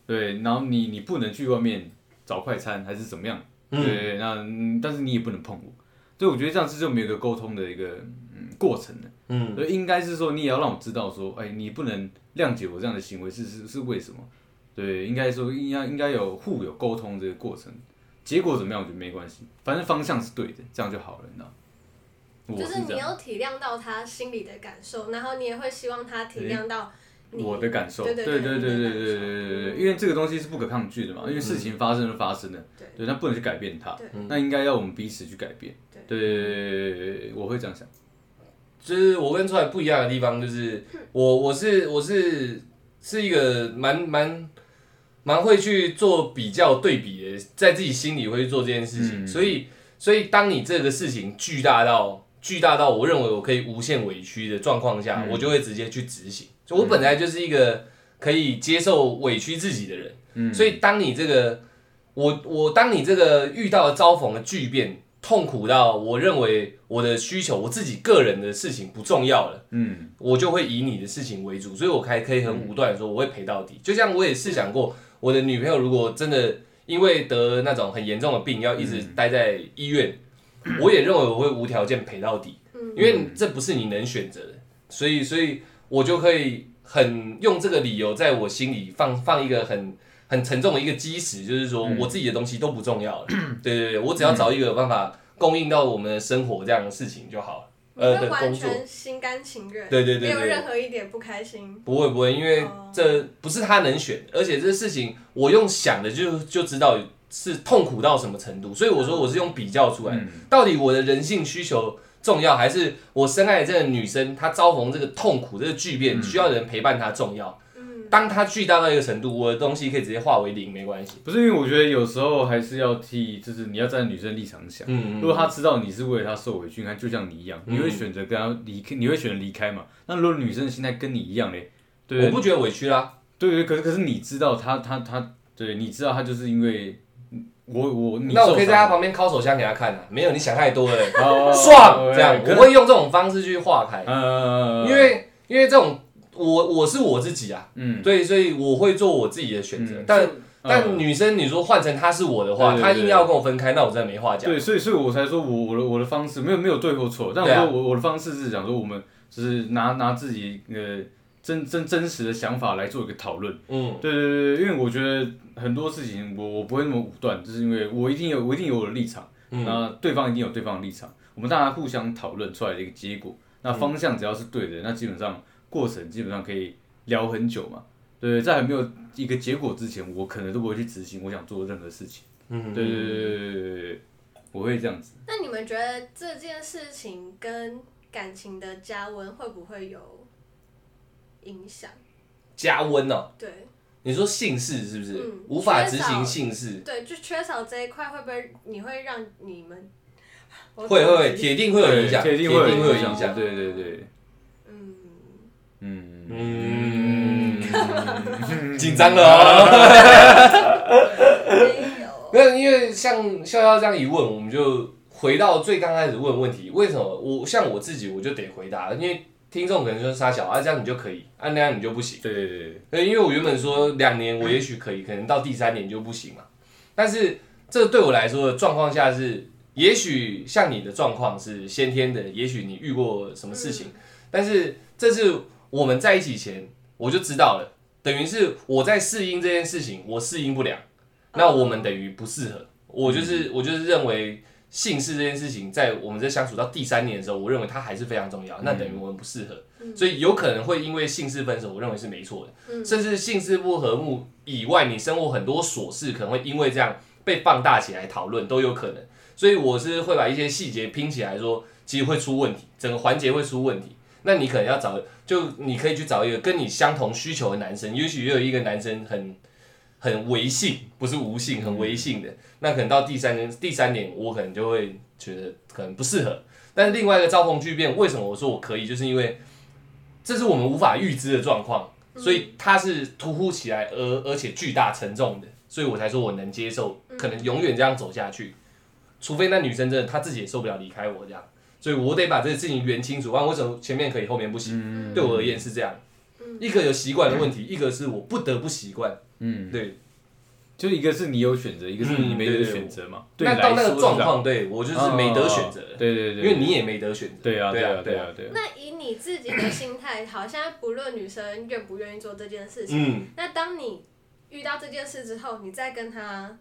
对，然后你你不能去外面找快餐还是怎么样？对，那嗯但是你也不能碰我。所以我觉得这样子就没有一个沟通的一个嗯过程了。嗯，所以应该是说你也要让我知道说，哎，你不能谅解我这样的行为是是是为什么？对，应该说应该应该有互有沟通这个过程。结果怎么样，我觉得没关系，反正方向是对的，这样就好了，你知道？我就是你要体谅到他心里的感受，然后你也会希望他体谅到你我的感受，对对对对对对对对因为这个东西是不可抗拒的嘛，因为事情发生就发生了，对。对，那不能去改变它，那应该要我们彼此去改变，对。对对对对对对，我会这样想，就是我跟出来不一样的地方，就是我我是我是是一个蛮蛮蛮会去做比较对比的，在自己心里会去做这件事情，嗯所以所以当你这个事情巨大到巨大到我认为我可以无限委屈的状况下，嗯我就会直接去执行。就我本来就是一个可以接受委屈自己的人，嗯，所以当你这个，我我当你这个遇到遭逢的巨变，痛苦到我认为我的需求，我自己个人的事情不重要了，嗯。我就会以你的事情为主，所以我还可以很武断的说我会陪到底。就像我也试想过，我的女朋友如果真的因为得那种很严重的病，要一直待在医院，[clears throat] 我也认为我会无条件陪到底，嗯。因为这不是你能选择的，所以所以我就可以很用这个理由在我心里放放一个很很沉重的一个基石，就是说嗯。我自己的东西都不重要了，[clears throat] 对对对，我只要找一个有办法供应到我们的生活这样的事情就好了，呃完的工作。全心甘情愿，对对对对没有任何一点不开心。不会不会，因为哦。这不是他能选，而且这事情我用想的就就知道是痛苦到什么程度，所以我说我是用比较出来，嗯。到底我的人性需求重要，还是我深爱的这个女生她遭逢这个痛苦这个巨变，嗯需要人陪伴她重要。嗯，当她巨大到一个程度，我的东西可以直接化为零，没关系。不是因为我觉得有时候还是要替，就是你要站在女生立场想。嗯如果她知道你是为了她受委屈，你看就像你一样，嗯你会选择跟她离开，你会选择离开嘛？那如果女生的心态跟你一样嘞，对我不觉得委屈啦，对对，可是可是你知道她她她，对，你知道她就是因为我我你那我可以在他旁边敲手枪给他看啊，没有你想太多了，哦 [laughs] 爽这样，我会用这种方式去化开，呃，因为因为这种我我是我自己啊。嗯，对，所以我会做我自己的选择。嗯但嗯但女生，你说换成她是我的话，她硬要跟我分开，那我真的没话讲。对，所以所以我才说我我的我的方式没有没有对或错，但我说我我的方式是讲说我们就是拿拿自己呃真真真实的想法来做一个讨论。嗯，对对对，因为我觉得很多事情，我我不会那么武断，就是因为我一定有，我一定有我的立场。嗯，那对方一定有对方的立场。我们大家互相讨论出来的一个结果，那方向只要是对的，那基本上过程基本上可以聊很久嘛。对，在还没有一个结果之前，我可能都不会去执行我想做任何事情。嗯，对对对对对对，我会这样子。那你们觉得这件事情跟感情的加温会不会有？影响？加温哦。对你说姓氏是不是嗯无法执行姓氏？对，就缺少这一块，会不会你会让你们会会会，铁定会有影响，铁定会有有影响。对对对，嗯，嗯嗯，[laughs] 紧张了哦。没有，没有，因为像笑笑这样一问，我们就回到最刚开始问问题，为什么我像我自己我就得回答，因为听众可能说傻小啊这样你就可以，啊那样你就不行。对对对，对，因为我原本说两年我也许可以，可能到第三年就不行嘛。但是这对我来说的状况下是，也许像你的状况是先天的，也许你遇过什么事情，但是这是我们在一起前我就知道了，等于是我在适应这件事情，我适应不了，那我们等于不适合。我就是我就是认为姓氏这件事情，在我们在相处到第三年的时候，我认为它还是非常重要，那等于我们不适合。所以有可能会因为姓氏分手，我认为是没错的。嗯甚至姓氏不和睦以外，你生活很多琐事可能会因为这样被放大起来讨论，都有可能。所以我是会把一些细节拼起来说，其实会出问题，整个环节会出问题。那你可能要找，就你可以去找一个跟你相同需求的男生，也许也有一个男生很很唯性，不是无性，很唯性的。那可能到第三年，第三年我可能就会觉得可能不适合。但是另外一个招逢巨变，为什么我说我可以，就是因为这是我们无法预知的状况，所以它是突忽起来而而且巨大沉重的，所以我才说我能接受，可能永远这样走下去，除非那女生真的她自己也受不了离开我这样，所以我得把这个事情圆清楚，不然为什么前面可以后面不行？嗯对我而言是这样，一个有习惯的问题，一个是我不得不习惯，嗯，对，就一个是你有选择，一个是你没得选择嘛。对那到那个状况，对我就是没得选择，对对对，因为你也没得选择，对啊对啊对啊对啊。那以你自己的心态，好，现在不论女生愿不愿意做这件事情，嗯。那当你遇到这件事之后，你再跟她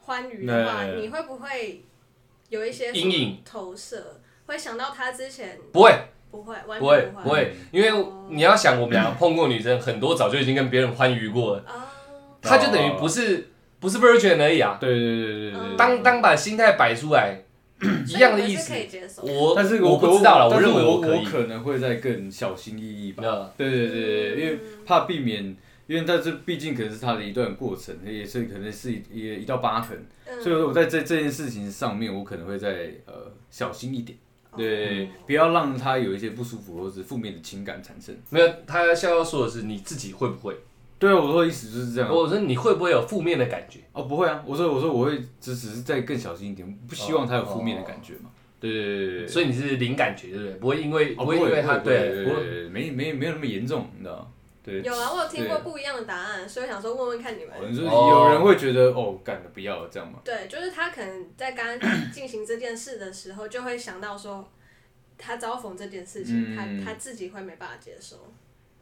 欢愉的话，你会不会有一些阴影。投射？会想到他之前不会，不会，完不会，不会，因为你要想，我们俩碰过女生很多，早就已经跟别人欢愉过了，啊，她就等于不是不是 virgin 而已啊。对对对对对当当把心态摆出来，一样的意思。我但是我不知道了，我认为我我。可能会再更小心翼翼吧。对对对对，嗯因为怕避免，因为但是毕竟可能是他的一段过程，也是可能是一一一道疤痕，嗯。所以我在这这件事情上面，我可能会再呃小心一点，对，不要让他有一些不舒服或者负面的情感产生。没有，他笑笑说的是你自己会不会？对啊，我说的意思就是这样。我说你会不会有负面的感觉？哦，不会啊，我说我说我会只只是再更小心一点，不希望他有负面的感觉嘛。对对对对。所以你是零感觉，对不对？不会因为不会因为他对，对对，没没没有那么严重，你知道吗？对，有啊，我有听过不一样的答案，所以我想说问问看你们。有人会觉得哦，干的不要了这样吗？对，就是他可能在刚进行这件事的时候，就会想到说，他遭逢这件事情，嗯他他自己会没办法接受。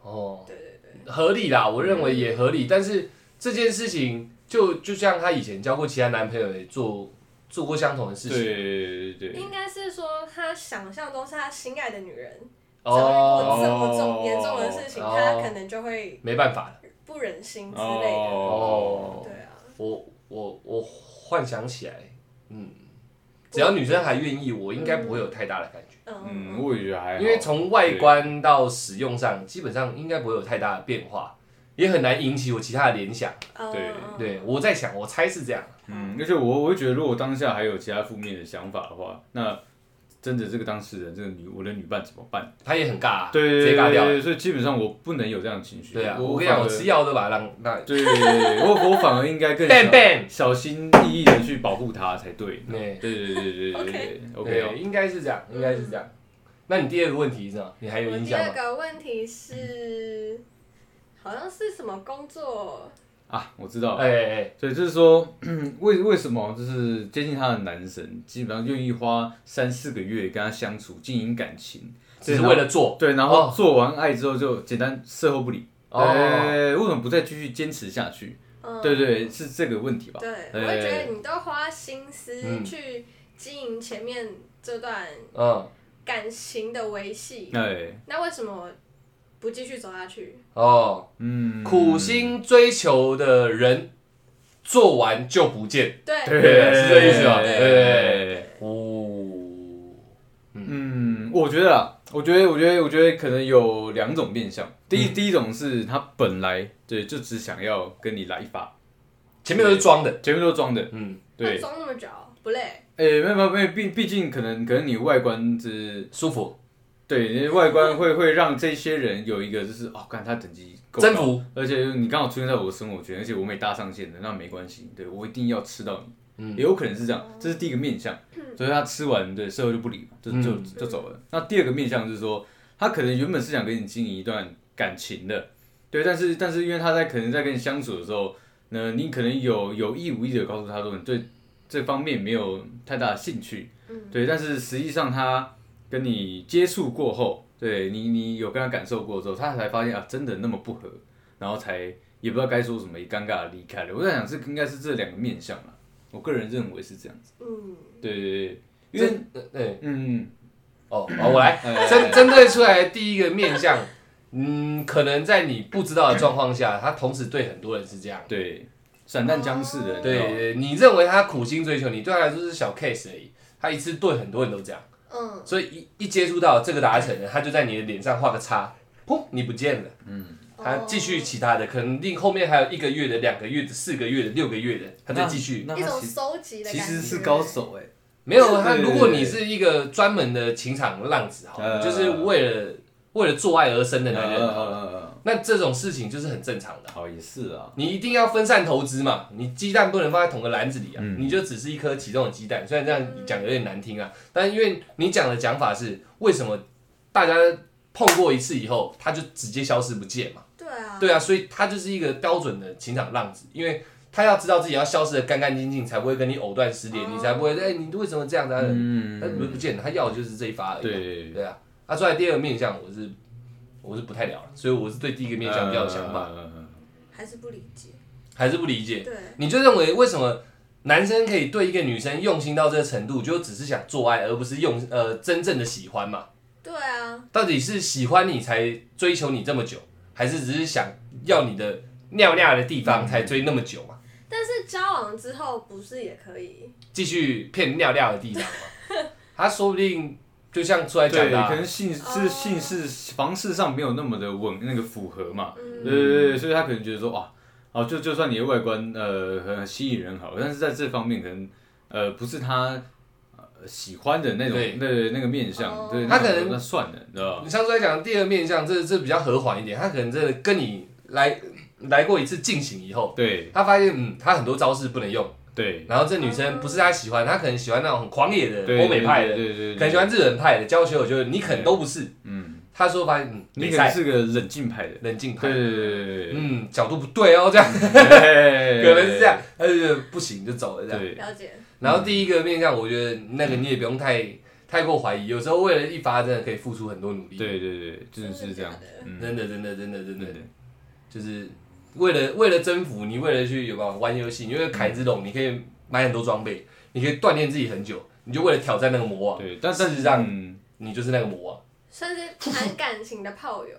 哦，对对对，合理啦，我认为也合理。但是这件事情就就像她以前交过其他男朋友也做做过相同的事情。对对对应该是说他想象中是他心爱的女人遭遇过这么重严重的事情，哦他可能就会没办法了。不忍心之类的。哦，对啊，我我我幻想起来，嗯，只要女生还愿意，我应该不会有太大的感觉。嗯嗯，我也觉得还好，因为从外观到使用上，基本上应该不会有太大的变化，也很难引起我其他的联想。嗯对嗯对，我在想，我猜是这样。嗯，而且我我会觉得，如果当下还有其他负面的想法的话，那真的这个当事人，这个女我的女伴怎么办？她也很尬、啊，对直接尬掉了。所以基本上我不能有这样的情绪。对啊，我我跟你讲，我吃药都把它让那对，我我反而应该更 bang 小 [laughs] bang，小心翼翼的去保护她才对。对对对对对对对哦。应该是这样，应该是这样。那你第二个问题是什么？你还有印象吗？第二个问题是，好像是什么工作？啊，我知道了。哎哎哎，所以就是说，[clears throat] 为为什么就是接近他的男神，基本上愿意花三四个月跟他相处，经营感情，只是为了做。对，然后哦做完爱之后就简单事后不理。哦哎，为什么不再继续坚持下去？嗯，对对，是这个问题吧？对，哎我会觉得你都花心思嗯去经营前面这段嗯，感情的维系，哎，那为什么不继续走下去？哦，嗯，苦心追求的人，做完就不见。对对，是这意思吧对对。哦，嗯，我觉得啊，我觉得，我觉得，我觉得可能有两种面向。第嗯一，第一种是他本来对就只想要跟你来一发，前面都是装的。前面都是装的，嗯，对那，装那么久不累？哎、没有没有没有，毕毕竟可能可能你外观是，舒服，对，因为外观会会让这些人有一个就是哦，看他等级够高。征，服。而且你刚好出现在我的生活圈，而且我没搭上线的，那没关系，对我一定要吃到你，嗯。也有可能是这样，这是第一个面相，[clears throat] 所以他吃完对事后就不理嘛，就就嗯。就走了。那第二个面相就是说，他可能原本是想跟你经营一段感情的，对，但是但是因为他在可能在跟你相处的时候，那你可能有有意无意的告诉他说你对这方面没有太大的兴趣，嗯。对，但是实际上他跟你接触过后，对你你有跟他感受过之后，他才发现啊，真的那么不合，然后才也不知道该说什么，也尴尬的离开了。我在想，这应该是这两个面相啦，我个人认为是这样子。嗯，对对对，因为针对嗯，哦，好，我来。[laughs] 哎针针对出来第一个面相，嗯，可能在你不知道的状况下，他同时对很多人是这样。对，散弹僵尸的，对，你认为他苦心追求你，对他来说是小 case 而已，他一次对很多人都这样，嗯，所以一一接触到这个达成了，他就在你的脸上画个叉，砰，你不见了。嗯。他继续其他的，可能另后面还有一个月的、两个月的、四个月的、六个月的，他再继续。一种那他其收集的感觉，其实是高手哎，没有他，对对对。如果你是一个专门的情场浪子，好了，呃。就是为了为了做爱而生的男人，那这种事情就是很正常的。好也是啊，你一定要分散投资嘛，你鸡蛋不能放在同个篮子里啊，嗯你就只是一颗其中的鸡蛋。虽然这样讲有点难听啊，但因为你讲的讲法是为什么大家碰过一次以后，他就直接消失不见嘛？对啊，对啊，所以他就是一个标准的情场浪子，因为他要知道自己要消失的干干净净，才不会跟你藕断丝连，哦你才不会哎、你为什么这样子啊？嗯他不不见了，他要的就是这一发而已啊。对对啊，他出来第二个面相，我是我是不太了了，所以我是对第一个面相比较有想法，呃还是不理解。还是不理解。对，你就认为为什么男生可以对一个女生用心到这个程度，就只是想做爱，而不是用呃真正的喜欢嘛？对啊，到底是喜欢你才追求你这么久，还是只是想要你的尿尿的地方才追那么久嘛？但是交往之后不是也可以？继续骗尿尿的地方嘛？[laughs] 他说不定就像出来讲对，的、啊，可能姓哦是姓氏房事上没有那么的稳，那个符合嘛。嗯。对对对，所以他可能觉得说哇，哦，就就算你的外观呃很吸引人好，但是在这方面可能呃不是他呃喜欢的那种对。对那个面相，哦。对，他可能那算了，你知道吧？你上次来讲第二面相，这这比较和缓一点，他可能真的跟你来来过一次进行以后，对。他发现嗯，他很多招式不能用，对。然后这女生不是她喜欢，她可能喜欢那种很狂野的对，欧美派的，对对对，可能喜欢日本派的，交球友就是你可能都不是，嗯。他说发现嗯，你可能是个冷静派的，冷静派。对，对对对对。嗯，角度不对哦，这样，[laughs] 可能是这样，她就觉得不行就走了这样。了解，然后第一个面向，我觉得那个你也不用太太过怀疑，有时候为了一发真的可以付出很多努力。，对对对，真的是这样。真的真的真的。真的。就是为了为了征服，你为了去有办法玩游戏，你为了凯之龙，你可以买很多装备，你可以锻炼自己很久，你就为了挑战那个魔王，对，但事实上嗯你就是那个魔王。算是谈感情的炮友，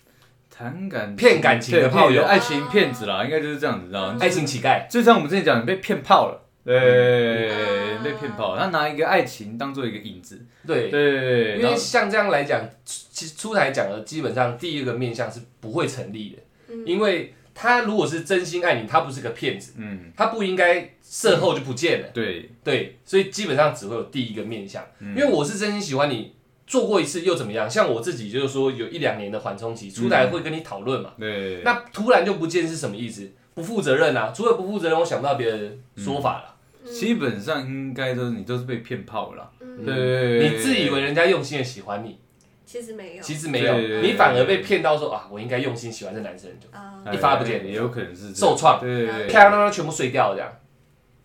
[laughs] 谈感骗感情的炮友。骗爱情骗子啦，应该就是这样子，知道吗？爱情乞丐，就像我们之前讲，你被骗炮了，对，嗯被骗炮了，他拿一个爱情当做一个引子，对，对，因为像这样来讲，其实出台讲的基本上第一个面向是不会成立的，嗯。因为他如果是真心爱你，他不是个骗子，嗯，他不应该事后就不见了。对，对，所以基本上只会有第一个面相，嗯因为我是真心喜欢你，做过一次又怎么样？像我自己就是说有一两年的缓冲期，出来会跟你讨论嘛，对，那突然就不见是什么意思？不负责任啊！除了不负责任，我想不到别的说法了。基本上应该都是你都是被骗炮了对，你自以为人家用心的喜欢你，其实没有，其实没有。对对，对你反而被骗到说啊，我应该用心喜欢这男生，就啊，一发不见。也有可能是受创。对对对，啪啦啦全部碎掉了这样，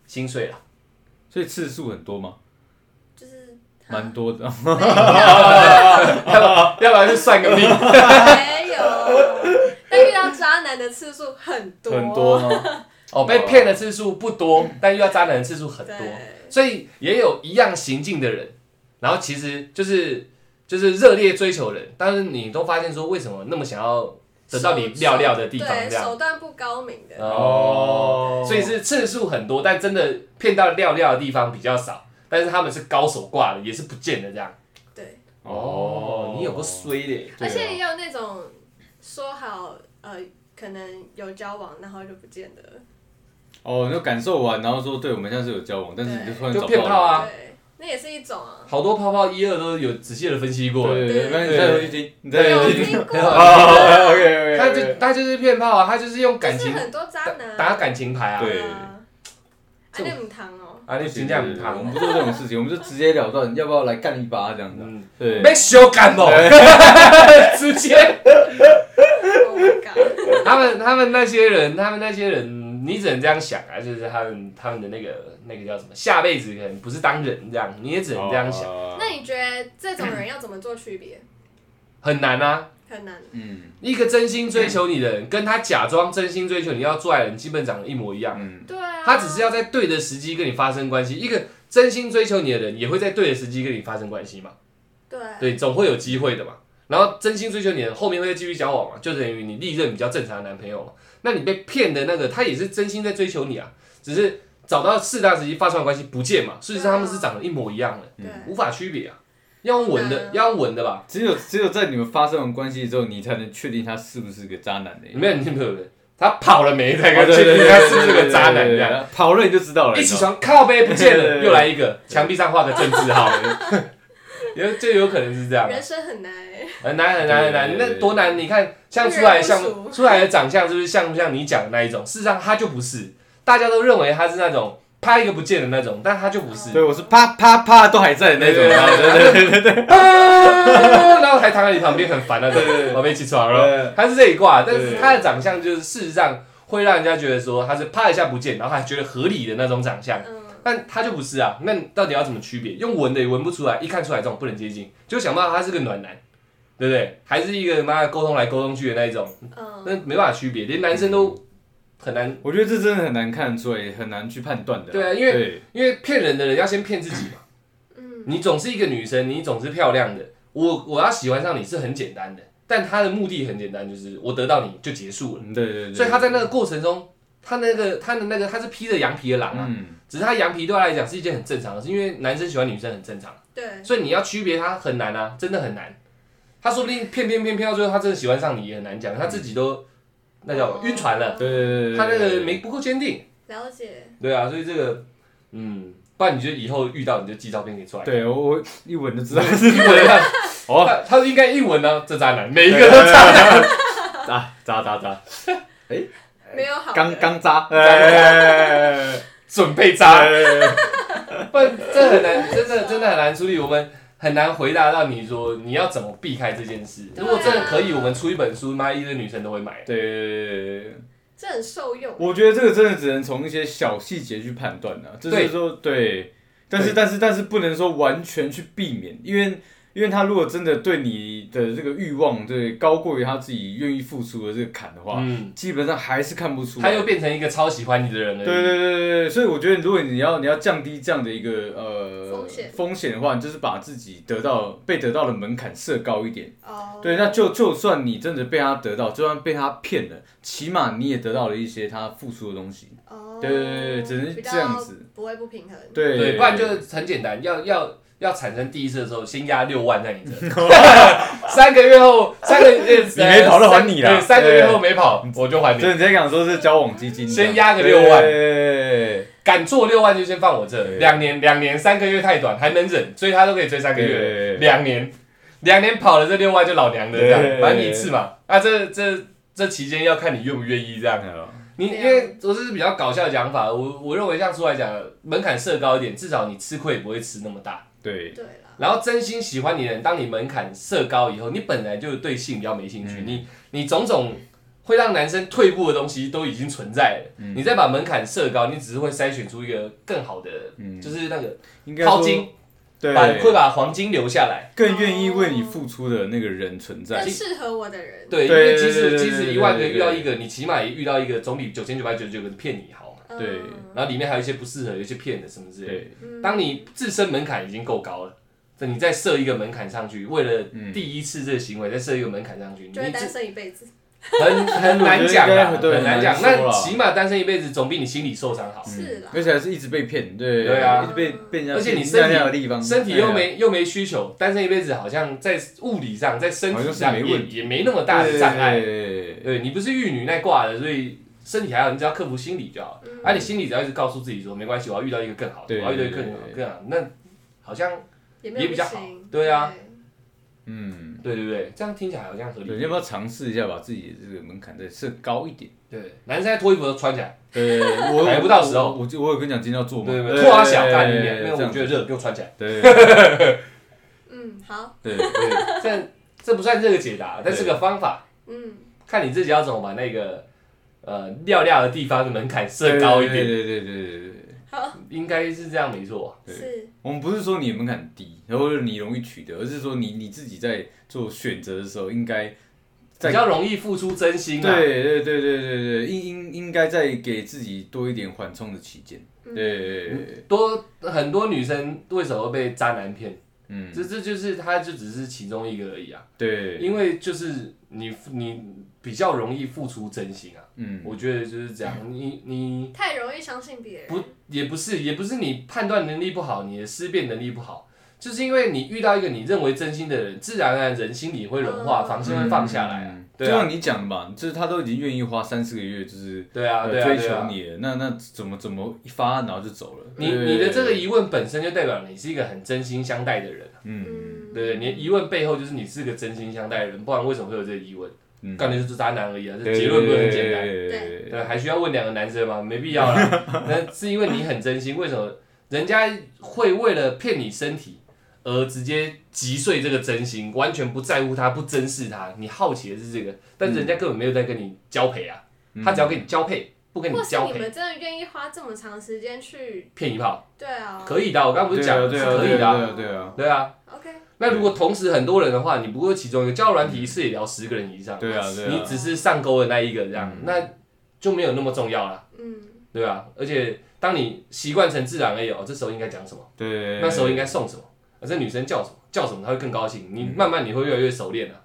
心碎了。所以次数很多吗？就是蛮多的，[laughs] 要不然就算个命。没有，但遇到渣男的次数很多，很多吗？[laughs] 哦，被骗的次数不多，但遇到渣男的次数很多。所以也有一样行径的人，然后其实就是就是热烈追求人，但是你都发现说为什么那么想要得到你料料的地方对，这样手段不高明的，哦，所以是次数很多，但真的骗到料料的地方比较少，但是他们是高手挂的，也是不见的这样。对，哦，你有个衰的，而且也有那种说好呃可能有交往，然后就不见得，哦，你就感受完，然后说对我们现在是有交往，但是你就突然就找不到了。骗炮啊对，那也是一种啊，好多泡泡一二都有仔细的分析过。对对对，那你对再回去听，你再有回去听。，OK OK，他就他就是骗炮啊，他就是用感情很多渣打男打感情牌啊。对啊，这那母汤哦，啊，你评价不他我们不做这种事情，我们就直截了当，要不要来干一把这样子啊？嗯，对，被修改不？直接，Oh 他们他们那些人，他们那些人，你只能这样想啊，就是他们他们的那个那个叫什么，下辈子可能不是当人这样，你也只能这样想，哦那你觉得这种人要怎么做区别？很难啊。很难，嗯一个真心追求你的人，跟他假装真心追求你要做爱的人，基本长得一模一样。嗯，对啊，他只是要在对的时机跟你发生关系。一个真心追求你的人，也会在对的时机跟你发生关系嘛？对对，总会有机会的嘛。然后真心追求你的人，后面会继续交往嘛，就等于你历任比较正常的男朋友嘛。那你被骗的那个，他也是真心在追求你啊，只是找到适当时机发生关系不见嘛。事实上他们是长得一模一样的，对，无法区别啊。要用稳的嗯，要用稳的吧？只有只有在你们发生完关系之后，你才能确定他是不是个渣男的。没有，没有，没有，他跑了没才确定他是不是个渣男这样。，跑了你就知道了。一起床靠背不见了，[laughs] 又来一个，墙壁上画个正字号，[laughs] 有就有可能是这样啊。人生很难欸，很难很难很难，那多难！你看，像出来像出来的长相，是不是像不像你讲的那一种？事实上他就不是，大家都认为他是那种啪一个不见的那种，但他就不是。对，我是啪啪啪都还在的那种。对对对对对啊 [laughs] 然后还躺在你旁边很烦那种，我被起床了对。他是这一挂，但是他的长相就是事实上会让人家觉得说他是啪一下不见，然后还觉得合理的那种长相。嗯，但他就不是啊，那到底要怎么区别？用闻的也闻不出来，一看出来这种不能接近，就想不到他是个暖男，对不对？还是一个妈的沟通来沟通去的那一种，那嗯，没办法区别，连男生都很难。我觉得这真的很难看出来，很难去判断的。对啊因为因为骗人的人要先骗自己嘛。嗯，你总是一个女生，你总是漂亮的，我我要喜欢上你是很简单的，但他的目的很简单，就是我得到你就结束了。嗯对对对。所以他在那个过程中，他那个他的那个他是披着羊皮的狼啊，嗯，只是他羊皮对他来讲是一件很正常的事，因为男生喜欢女生很正常。对，所以你要区别他很难啊，真的很难。他说不定骗骗骗骗到最后，他真的喜欢上你也很难讲，他自己都那叫晕船了，对对对对。他那个没不够坚定。了解，对啊，所以这个，嗯，不然你就以后遇到你就寄照片给出来。对我我一闻就知道。一闻啊，哦他他应该一闻呢，这渣男，每一个都渣男。渣渣渣渣，[laughs] 没有好的刚扎，哎。准备渣，哎不这很难，真的真的很难处理。我们很难回答到你说你要怎么避开这件事。如果真的可以，我们出一本书，妈一堆女生都会买。对对对对对。这很受用。我觉得这个真的只能从一些小细节去判断啊，就是说对，但是但是但是不能说完全去避免，因为因为他如果真的对你的这个欲望对高过于他自己愿意付出的这个坎的话，嗯，基本上还是看不出来。他又变成一个超喜欢你的人了。对对对对对，所以我觉得如果你要你要降低这样的一个呃风险风险的话，你就是把自己得到被得到的门槛设高一点。哦，对，那就就算你真的被他得到，就算被他骗了，起码你也得到了一些他付出的东西。哦，对对对对只能这样子，不会不平衡。对对，不然就很简单，要要要产生第一次的时候，先压六万在你这，[laughs] [laughs] 三个月后，三个月 [laughs] 你没跑就还你了对，三个月后没跑，我就还你。所以你在讲说是交往基金，先压个六万。对。敢做六万就先放我这，两年两年三个月太短，还能忍，追他都可以追三个月，两年。两年跑了这六万就老娘的这样，对。反正你一次嘛，啊这这这期间要看你愿不愿意这样。你因为我这是比较搞笑的讲法，我我认为像出来讲门槛设高一点，至少你吃亏也不会吃那么大。对对啦，然后真心喜欢你的人，当你门槛设高以后，你本来就对性比较没兴趣，嗯你你种种会让男生退步的东西都已经存在了，嗯你再把门槛设高，你只是会筛选出一个更好的，嗯就是那个应该说淘金，对，把会把黄金留下来。更愿意为你付出的那个人存在更。适合我的人。对，因为即使即使一万个遇到一个，你起码也遇到一个总比九千九百九十九个骗你好嘛。对嗯然后里面还有一些不适合，有一些骗的什么之类的。当你自身门槛已经够高了，那你再设一个门槛上去，为了嗯。第一次这个行为再设一个门槛上去，你就会单这身一辈子。很很 [laughs] 难讲很难讲。那起码单身一辈子总比你心理受伤好，是啦。而且还是一直被骗，对。对啊。一直被被人家而且你骗身体那样的地方，身体又没又没需求，单身一辈子好像在物理上在身体上也也没那么大的障碍。对。你不是玉女那挂的，所以身体还好，你只要克服心理就好。嗯。而、你心里只要一直告诉自己说，没关系，我要遇到一个更好的，对我要遇到一个更好更好，那好像也比较好对啊，嗯，对对对，这样听起来好像合理。你。要不要尝试一下把自己的这个门槛再设高一点？对，男生在脱衣服都穿起来，对，[laughs] 我还不到时候。我我我有跟你讲今天要做嘛，对对对，脱啊小对干你脸，对这样那我觉得热，给我穿起来。对。对 [laughs] 嗯，好，对。对，这这不算这个解答，但是个方法，嗯，看你自己要怎么把那个呃尿尿的地方的门槛设高一点，对对对对对对对。好，应该是这样没错。对是，我们不是说你的门槛低，然后你容易取得，而是说你你自己在做选择的时候，应该比较容易付出真心啊。对对对对对对，应应应该再给自己多一点缓冲的期间。嗯对对对对，多很多女生为什么会被渣男骗？嗯，这这就是他就只是其中一个而已啊。对，因为就是你你比较容易付出真心啊，嗯，我觉得就是这样。你你太容易相信别人。不也不是也不是你判断能力不好，你的思辨能力不好，就是因为你遇到一个你认为真心的人，自然而然人心里会融化，嗯防心会放下来啊嗯。就像，你讲的嘛，就是他都已经愿意花三四个月，就是对啊，呃对啊，追。求你了，那那怎么怎么一发然后就走了？你你的这个，疑问本身就代表你是一个很真心相待的人，嗯嗯，对不对？你的疑问背后就是你是个真心相待的人，不然为什么会有这个疑问？嗯，感觉就是渣男而已啊，这结论不是很简单。对对对，还需要问两个男生吗？没必要啦。[laughs] 那是因为你很真心，为什么人家会为了骗你身体而直接击碎这个真心，完全不在乎他，不珍视他？你好奇的是这个，但人家根本没有在跟你交配啊，他只要跟你交配，不跟你或是交配，你们真的愿意花这么长时间去，骗一炮对啊，可以的。我刚刚不是讲是对啊，可以的啊，对啊，对啊，对啊。，OK，那如果同时很多人的话，你不过其中一个交友软体一次也聊十个人以上，对啊，对啊，你只是上钩的那一个这样，嗯那就没有那么重要了。嗯，对啊？而且当你习惯成自然而已哦，这时候应该讲什么？对，那时候应该送什么？啊，这女生叫什么？叫什么？她会更高兴。你慢慢你会越来越熟练啊，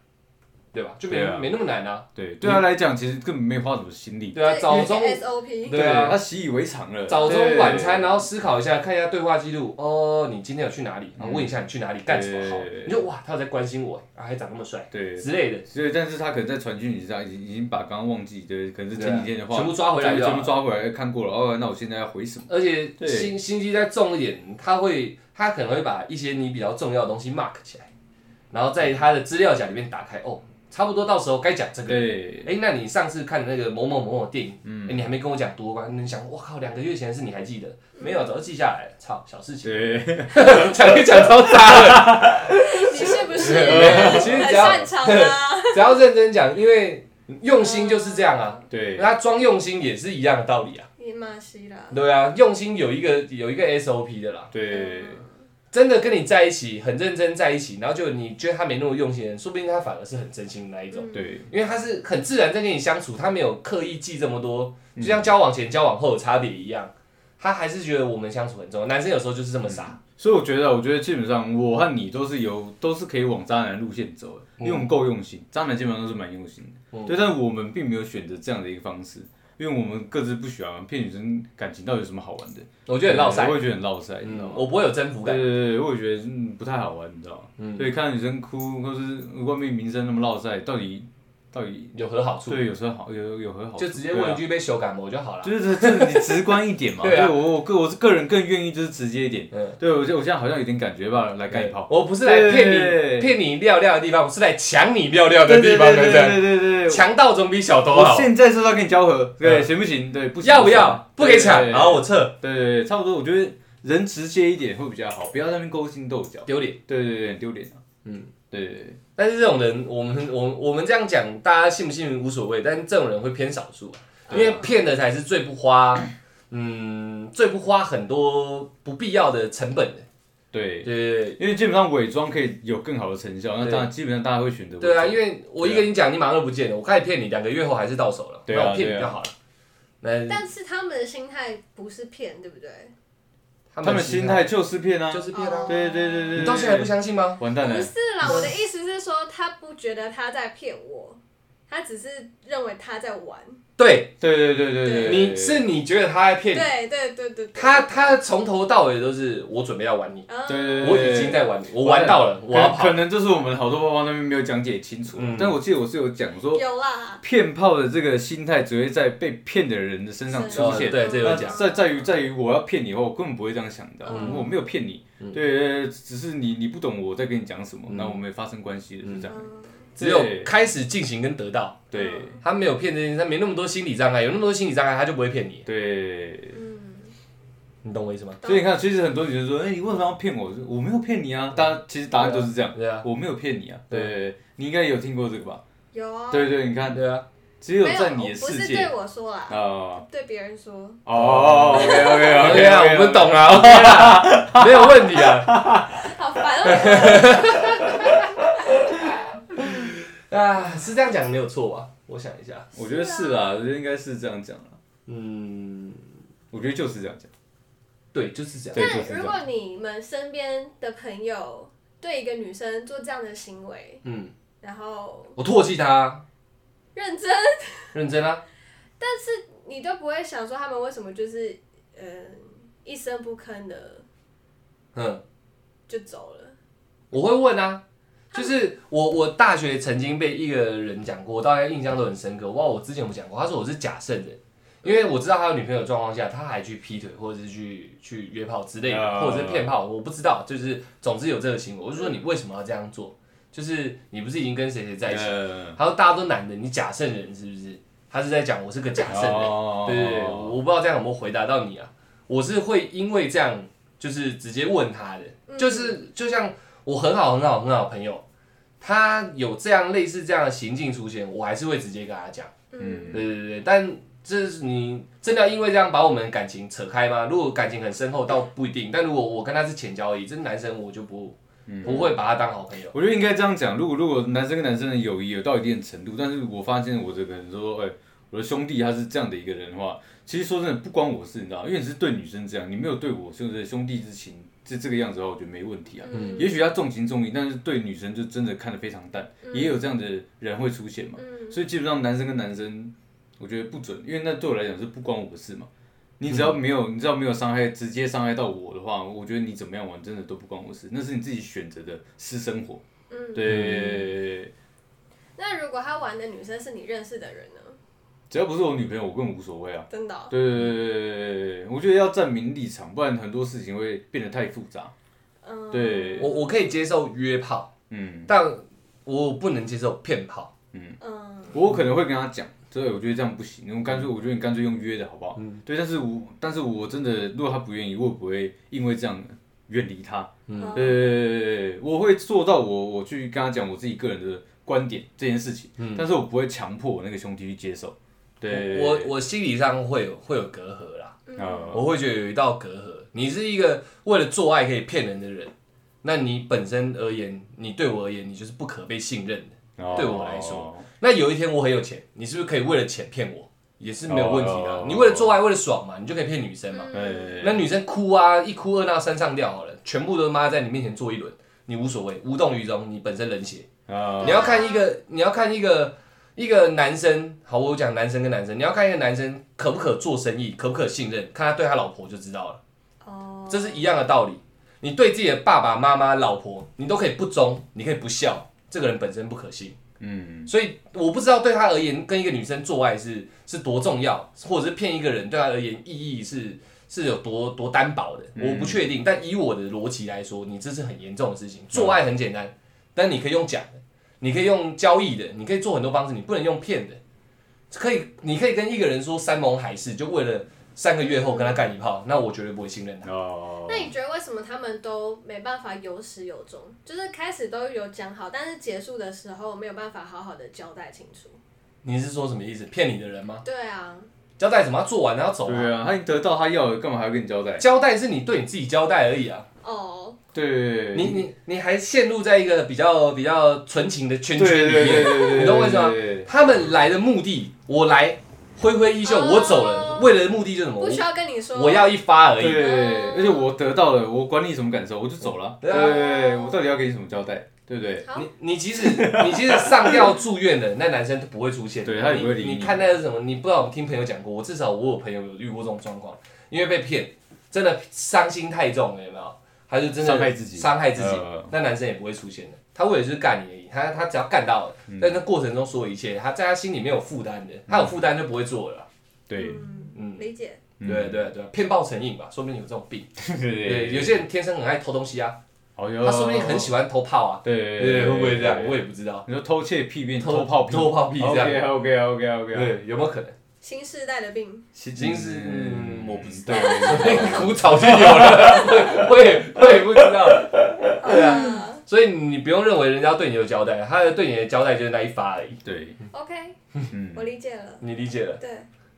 对吧？就没对啊没那么难啊。对对他来讲，其实根本没花什么心力，对啊，早中 SOP，对啊他习以为常了，早中对晚餐，然后思考一下，看一下对话记录。哦，你今天有去哪里？然后问一下你去哪里干什么好对？你就哇，他有在关心我啊，还长那么帅对。之类的，所以，但是他可能在传讯息上已经已经把刚刚忘记，对，可能是前几天的话，全部抓回来就全部抓回来看过了。哦，那我现在要回什么？而且对心心机再重一点，他会他可能会把一些你比较重要的东西 mark 起来，然后在他的资料夹里面打开，哦，差不多到时候该讲这个。对，哎，那你上次看的那个某某某某电影，嗯哎，你还没跟我讲多关，你想，我靠，两个月前的事你还记得？没有，早就记下来了。操，小事情，对，[laughs] 讲一讲超渣的。你是不是 [laughs] 其实只要擅长啊？[laughs] 只要认真讲，因为用心就是这样啊。对，那装用心也是一样的道理啊。对啊，用心有一个有一个 SOP 的啦。对，真的跟你在一起，很认真在一起，然后就你觉得他没那么用心说不定他反而是很真心的那一种。嗯。对，因为他是很自然在跟你相处，他没有刻意记这么多，嗯。就像交往前、交往后的差别一样，他还是觉得我们相处很重要。男生有时候就是这么傻，所以我觉得，我觉得基本上我和你都是有都是可以往渣男路线走的，因为我们够用心，渣男基本上都是蛮用心对，但是我们并没有选择这样的一个方式，因为我们各自不喜欢骗女生感情，到底有什么好玩的？我觉得很落塞我。会觉得很落塞，你知道嗯吗，？我不会有征服感。对对对，我也觉得嗯不太好玩，你知道吗？嗯，所以看到女生哭，或是外面名声那么落塞，到底到底有何好处？对有时候好有有何好处？就直接问一句被修改模就好了。就是这这你直观一点嘛。[laughs] 对啊我我个我是个人更愿意就是直接一点。嗯，对我就我现在好像有点感觉吧，来干一炮。我不是来骗你骗你料料的地方，我是来抢你料料的地方，对不对对对对。强盗总比小偷我好。现在是要跟你交合，对，嗯行不行？对，不行要不要？不给抢，对然后我撤，对对对，差不多。我觉得人直接一点会比较好，不要在那边勾心斗角。丢脸。对对对，丢脸啊。嗯，对对对，但是这种人，我们我我们这样讲，大家信不信无所谓，但是这种人会偏少数啊，因为骗的才是最不花，嗯，最不花很多不必要的成本的。对，对因为基本上伪装可以有更好的成效，那对当然基本上大家会选择。对啊，因为我一跟你讲，你马上就不见了，我开始骗你，两个月后还是到手了，对啊那我骗你就好了。那但是他们的心态不是骗，对不对？他们心态就是骗啊，就是骗啊哦，对对对对对，你到现在还不相信吗？完蛋了。不是啦，我的意思是说，他不觉得他在骗我，他只是认为他在玩。对，对对对对对，你是你觉得他在骗你，对对对对，他他从头到尾都是我准备要玩你，啊。对对对我已经在玩你，我玩到了，我要跑。可可。能就是我们好多爸爸那边没有讲解清楚，嗯。但我记得我是有讲说，有啦，骗炮的这个心态只会在被骗的人的身上出现。哦对，这有讲。在在于在于我要骗你以后，我根本不会这样想的，嗯。我没有骗你，嗯。对，只是你你不懂我在跟你讲什么，嗯。那我们也发生关系了，就这样。嗯，只有对开始进行跟得到，对他没有骗这件事，他没那么多心理障碍，有那么多心理障碍，他就不会骗你。对，嗯，你懂我意思吗？所以你看，其实很多女生说，哎，你为什么要骗我？我没有骗你啊，大家其实答案都是这样，对啊，我没有骗你啊。对对，你应该有听过这个吧？有啊，对对，你看，对啊，只有没有在你的世界不是对我说啦，啊。对别人说，哦，OK OK OK，[laughs] 对啊，我们懂了，OK 啦，[laughs] 没有问题啊。好烦哦。[laughs] 啊，是这样讲没有错吧？我想一下，我觉得是啦，我觉得应该是这样讲啦。嗯，我觉得就是这样讲。对，就是这样。对就是这样但如果你们身边的朋友对一个女生做这样的行为，嗯，然后我唾弃他，认真，认真啊。但是你都不会想说他们为什么就是嗯一声不吭的嗯，就走了。我会问啊，就是我我大学曾经被一个人讲过，我大概印象都很深刻。我不知道我之前有讲过，他说我是假圣人，因为我知道他有女朋友的状况下，他还去劈腿或者是去去约炮之类的，啊或者是骗炮，我不知道，就是总之有这个行为。我就说你为什么要这样做？就是你不是已经跟谁谁在一起？呃他说大家都男的，你假圣人是不是？他是在讲我是个假圣人。哦对对对，我不知道这样有没有回答到你啊？我是会因为这样，就是直接问他的，嗯就是就像我很好很好很好朋友，他有这样类似这样的行径出现，我还是会直接跟他讲。嗯，对对对，但这是你真的要因为这样把我们感情扯开吗？如果感情很深厚，倒不一定。但如果我跟他是浅交而已，这男生我就不不会把他当好朋友。我觉得应该这样讲，如果如果男生跟男生的友谊有到一定的程度，但是我发现我这个人说，哎、我的兄弟他是这样的一个人的话，其实说真的不关我事，你知道吗？因为你是对女生这样，你没有对我就是兄弟之情是这个样子的话，我觉得没问题啊。嗯也许他重情重义，但是对女生就真的看得非常淡，嗯也有这样的人会出现嘛。嗯所以基本上男生跟男生，我觉得不准，因为那对我来讲是不关我的事嘛。你只要没有，你只要没有伤害，直接伤害到我的话，我觉得你怎么样玩真的都不关我事，那是你自己选择的私生活。嗯，对，那如果他玩的女生是你认识的人呢？只要不是我女朋友，我根本无所谓啊。真的哦、对对对对对对对，我觉得要站明立场，不然很多事情会变得太复杂。嗯，对我我可以接受约炮，嗯但我不能接受骗炮。嗯，我可能会跟他讲，对，我觉得这样不行，我干脆我觉得你干脆用约的好不好？嗯对，但是我但是我真的，如果他不愿意，我也不会因为这样远离他。嗯对对对对对，我会做到我我去跟他讲我自己个人的观点这件事情，嗯但是我不会强迫我那个兄弟去接受。对，我我心理上会有会有隔阂啦，啊我会觉得有一道隔阂。你是一个为了做爱可以骗人的人，那你本身而言，你对我而言，你就是不可被信任的。哦。对我来说，那有一天我很有钱，你是不是可以为了钱骗我，也是没有问题的啊、哦。你为了做爱，为了爽嘛，你就可以骗女生嘛。对那女生哭啊，一哭二闹三上吊好了，全部都妈在你面前做一轮，你无所谓，无动于衷，你本身冷血。啊你要看一个，你要看一个一个男生，好，我讲男生跟男生，你要看一个男生可不可做生意，可不可信任，看他对他老婆就知道了，哦，这是一样的道理。你对自己的爸爸妈妈、老婆，你都可以不忠，你可以不孝，这个人本身不可信。嗯所以我不知道对他而言，跟一个女生做爱是是多重要，或者是骗一个人对他而言意义是是有多多单薄的，嗯我不确定。但以我的逻辑来说，你这是很严重的事情。做爱很简单，但你可以用讲的，你可以用交易的，你可以做很多方式，你不能用骗的。可以，你可以跟一个人说山盟海誓，就为了三个月后跟他干一炮，那我绝对不会信任他。哦，那你觉得为什么他们都没办法有始有终？就是开始都有讲好，但是结束的时候没有办法好好的交代清楚。你是说什么意思？骗你的人吗？对啊，交代什么？要做完然后走啊。对啊，他已经得到他要的，干嘛还要跟你交代？交代是你对你自己交代而已啊。哦，对，你你你还陷入在一个比较比较纯情的圈圈里面，你懂我意思吗对？对对他们来的目的，我来挥挥衣袖，哦我走了，为了目的就是什么？不需我要跟你说，我要一发而已。对，嗯而且我得到了，我管你什么感受，我就走了。对我到底要给你什么交代？对不对？你你即使你即使上吊住院的那男生都不会出现，对他也不会理你你。你看那是什么？你不知道，我听朋友讲过，我至少我有朋友有遇过这种状况，因为被骗，真的伤心太重了，有没有？他就真的伤害自己伤害自己呃，那男生也不会出现的。他为的就是干你而已，他他只要干到了，嗯在那过程中所有一切，他在他心里没有负担的，他有负担就不会做了啦。对嗯，嗯，理解。嗯对对对，骗报成瘾吧，说不定有这种病。对 [laughs] 对，有些人天生很爱偷东西啊，他说不定很喜欢偷炮啊。对对对，会不会这样？我也也不知道。你说偷窃屁变偷偷炮屁，偷炮屁这样 OK OK OK OK，对，有没有可能？新时代的病，其已经是嗯我不知道对，古早就有了，我也我也不知道。对啊，啊所以你不用认为人家对你有交代，他的对你的交代就是那一发而已。对，，OK，嗯。我理解了。你理解了，对，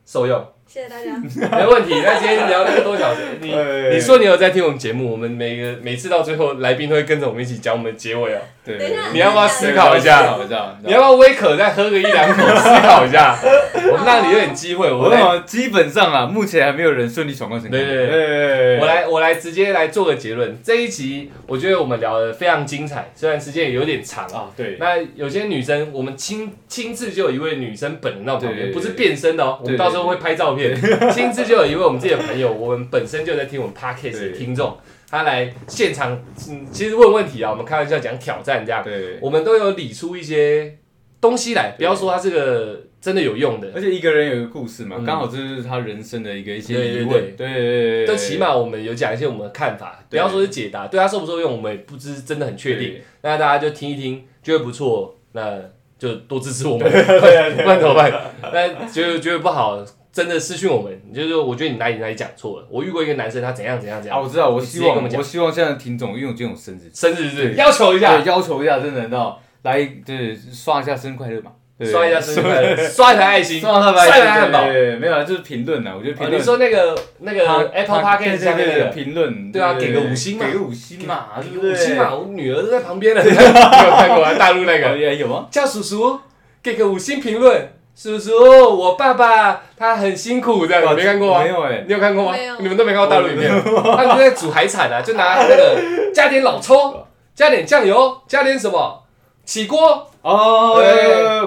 受用，谢谢大家。[laughs] 没问题。那今天聊了一个多小时，[laughs] 你你说你有在听我们节目，我们每个每次到最后，来宾都会跟着我们一起讲我们的结尾哦。对，你要不要思考一下你要不要微渴再喝个一两口，思考一下？[laughs] 我们让你有点机会，我来我想基本上啊，目前还没有人顺利闯关成功。对对对我来，我来直接来做个结论。这一集我觉得我们聊的非常精彩，虽然时间也有点长。啊，对，那有些女生，我们亲亲自就有一位女生本人到旁边，不是变身的哦。我们到时候会拍照片，[laughs] 亲自就有一位我们自己的朋友，我们本身就在听我们 podcast 的听众，他来现场，嗯，其实问问题啊，我们开玩笑讲挑战这样，对，我们都有理出一些东西来，不要说他这个真的有用的，而且一个人有一个故事嘛嗯，刚好这就是他人生的一个一些疑问。对对对，但起码我们有讲一些我们的看法，不要说是解答，对他受不受用，我们也不知真的很确定。那大家就听一听，觉得不错，那就多支持我们，[laughs] [laughs] 不然怎么办？那觉得觉得不好，真的私讯我们，就是说我觉得你哪里哪里讲错了。我遇过一个男生，他怎样怎样怎啊，我知道，我希望我我希望现在的听众，因为我今天有生日，生日是要求一下对，，要求一下，真的，你知道，来，对，刷一下生日快乐嘛，刷一下生日快乐，刷一台爱心，刷一台汉堡。对，没有啊，就是评论呐，我觉得评哦论。你说那个那个 Apple Podcast 下面那对对对个。评论，对啊给个五星嘛给个五星嘛，对不对？五星嘛，我女儿都在旁边了，[laughs] 你有看过啊？大陆那个 [laughs] 有有吗？叫叔叔给个五星评论，叔叔，我爸爸他很辛苦，这样你没看过吗？没有哎，你有看过吗？没有？你们都没看过大陆影片，他们就在煮海产啊，就拿那个加点老抽，加点酱油，加点什么？起锅，哦，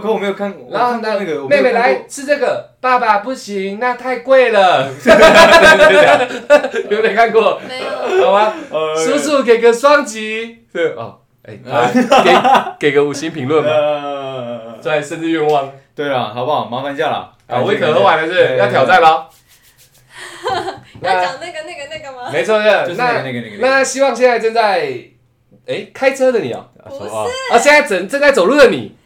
可我没有看，我然后看到那个妹妹来，吃这个，爸爸不行，那太贵了，[laughs] [laughs] 有没有看过？没有，好吗？呃。叔叔给个双击，对哦，给给个五星评论吧，呃，在生日愿望。对了，好不好？麻烦一下啦。啊，威可喝完了是要挑战了？[laughs] 要讲那个那个那个吗？没错，就是那个那那个那个。那希望现在正在哎开车的你哦，不是。啊，啊，现在正正在走路的你，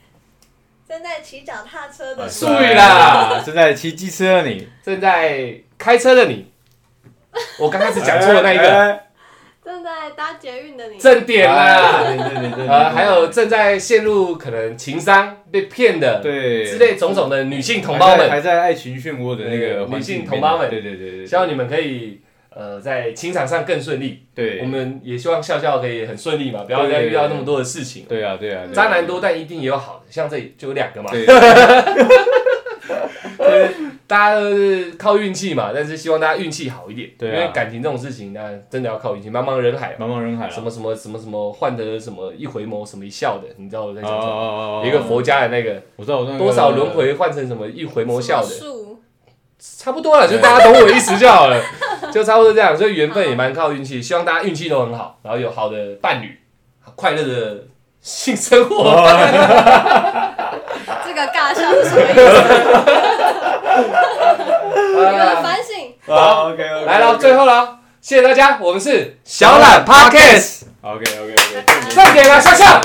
正在骑脚踏车的啊你，注意啦。正在骑机车的你，正在开车的你，我刚开始讲错了那一个，哎，正在搭捷运的你，正点啦。对对对对，呃，还有正在陷入可能情商、被骗的对。之类种种的女性同胞们，还在还在爱情漩涡的那个环境里面女性同胞们。对对对对，希望你们可以呃在情场上更顺利。对。我们也希望笑笑可以很顺利嘛，不要再遇到那么多的事情。对啊对啊，对啊渣男多，但一定也有好的，像这里就有两个嘛。对，[laughs] 大家都是靠运气嘛，但是希望大家运气好一点，对啊因为感情这种事情，那真的要靠运气。茫茫人海嘛，茫茫人海啊，什么什么什么什么换得什么一回眸，什么一笑的，你知道我在讲什么？一个佛家的那个我知道我知道多少轮回换成什么一回眸笑的，树差不多了，就大家懂我意思就好了，就差不多这样。所以缘分也蛮靠运气，希望大家运气都很好，然后有好的伴侣，快乐的性生活。这个尬笑是什么意思？你们啊反省。好 OK OK，来了，最后了，谢谢大家，我们是小懒 Podcast，OK OK OK，再点了，笑笑。好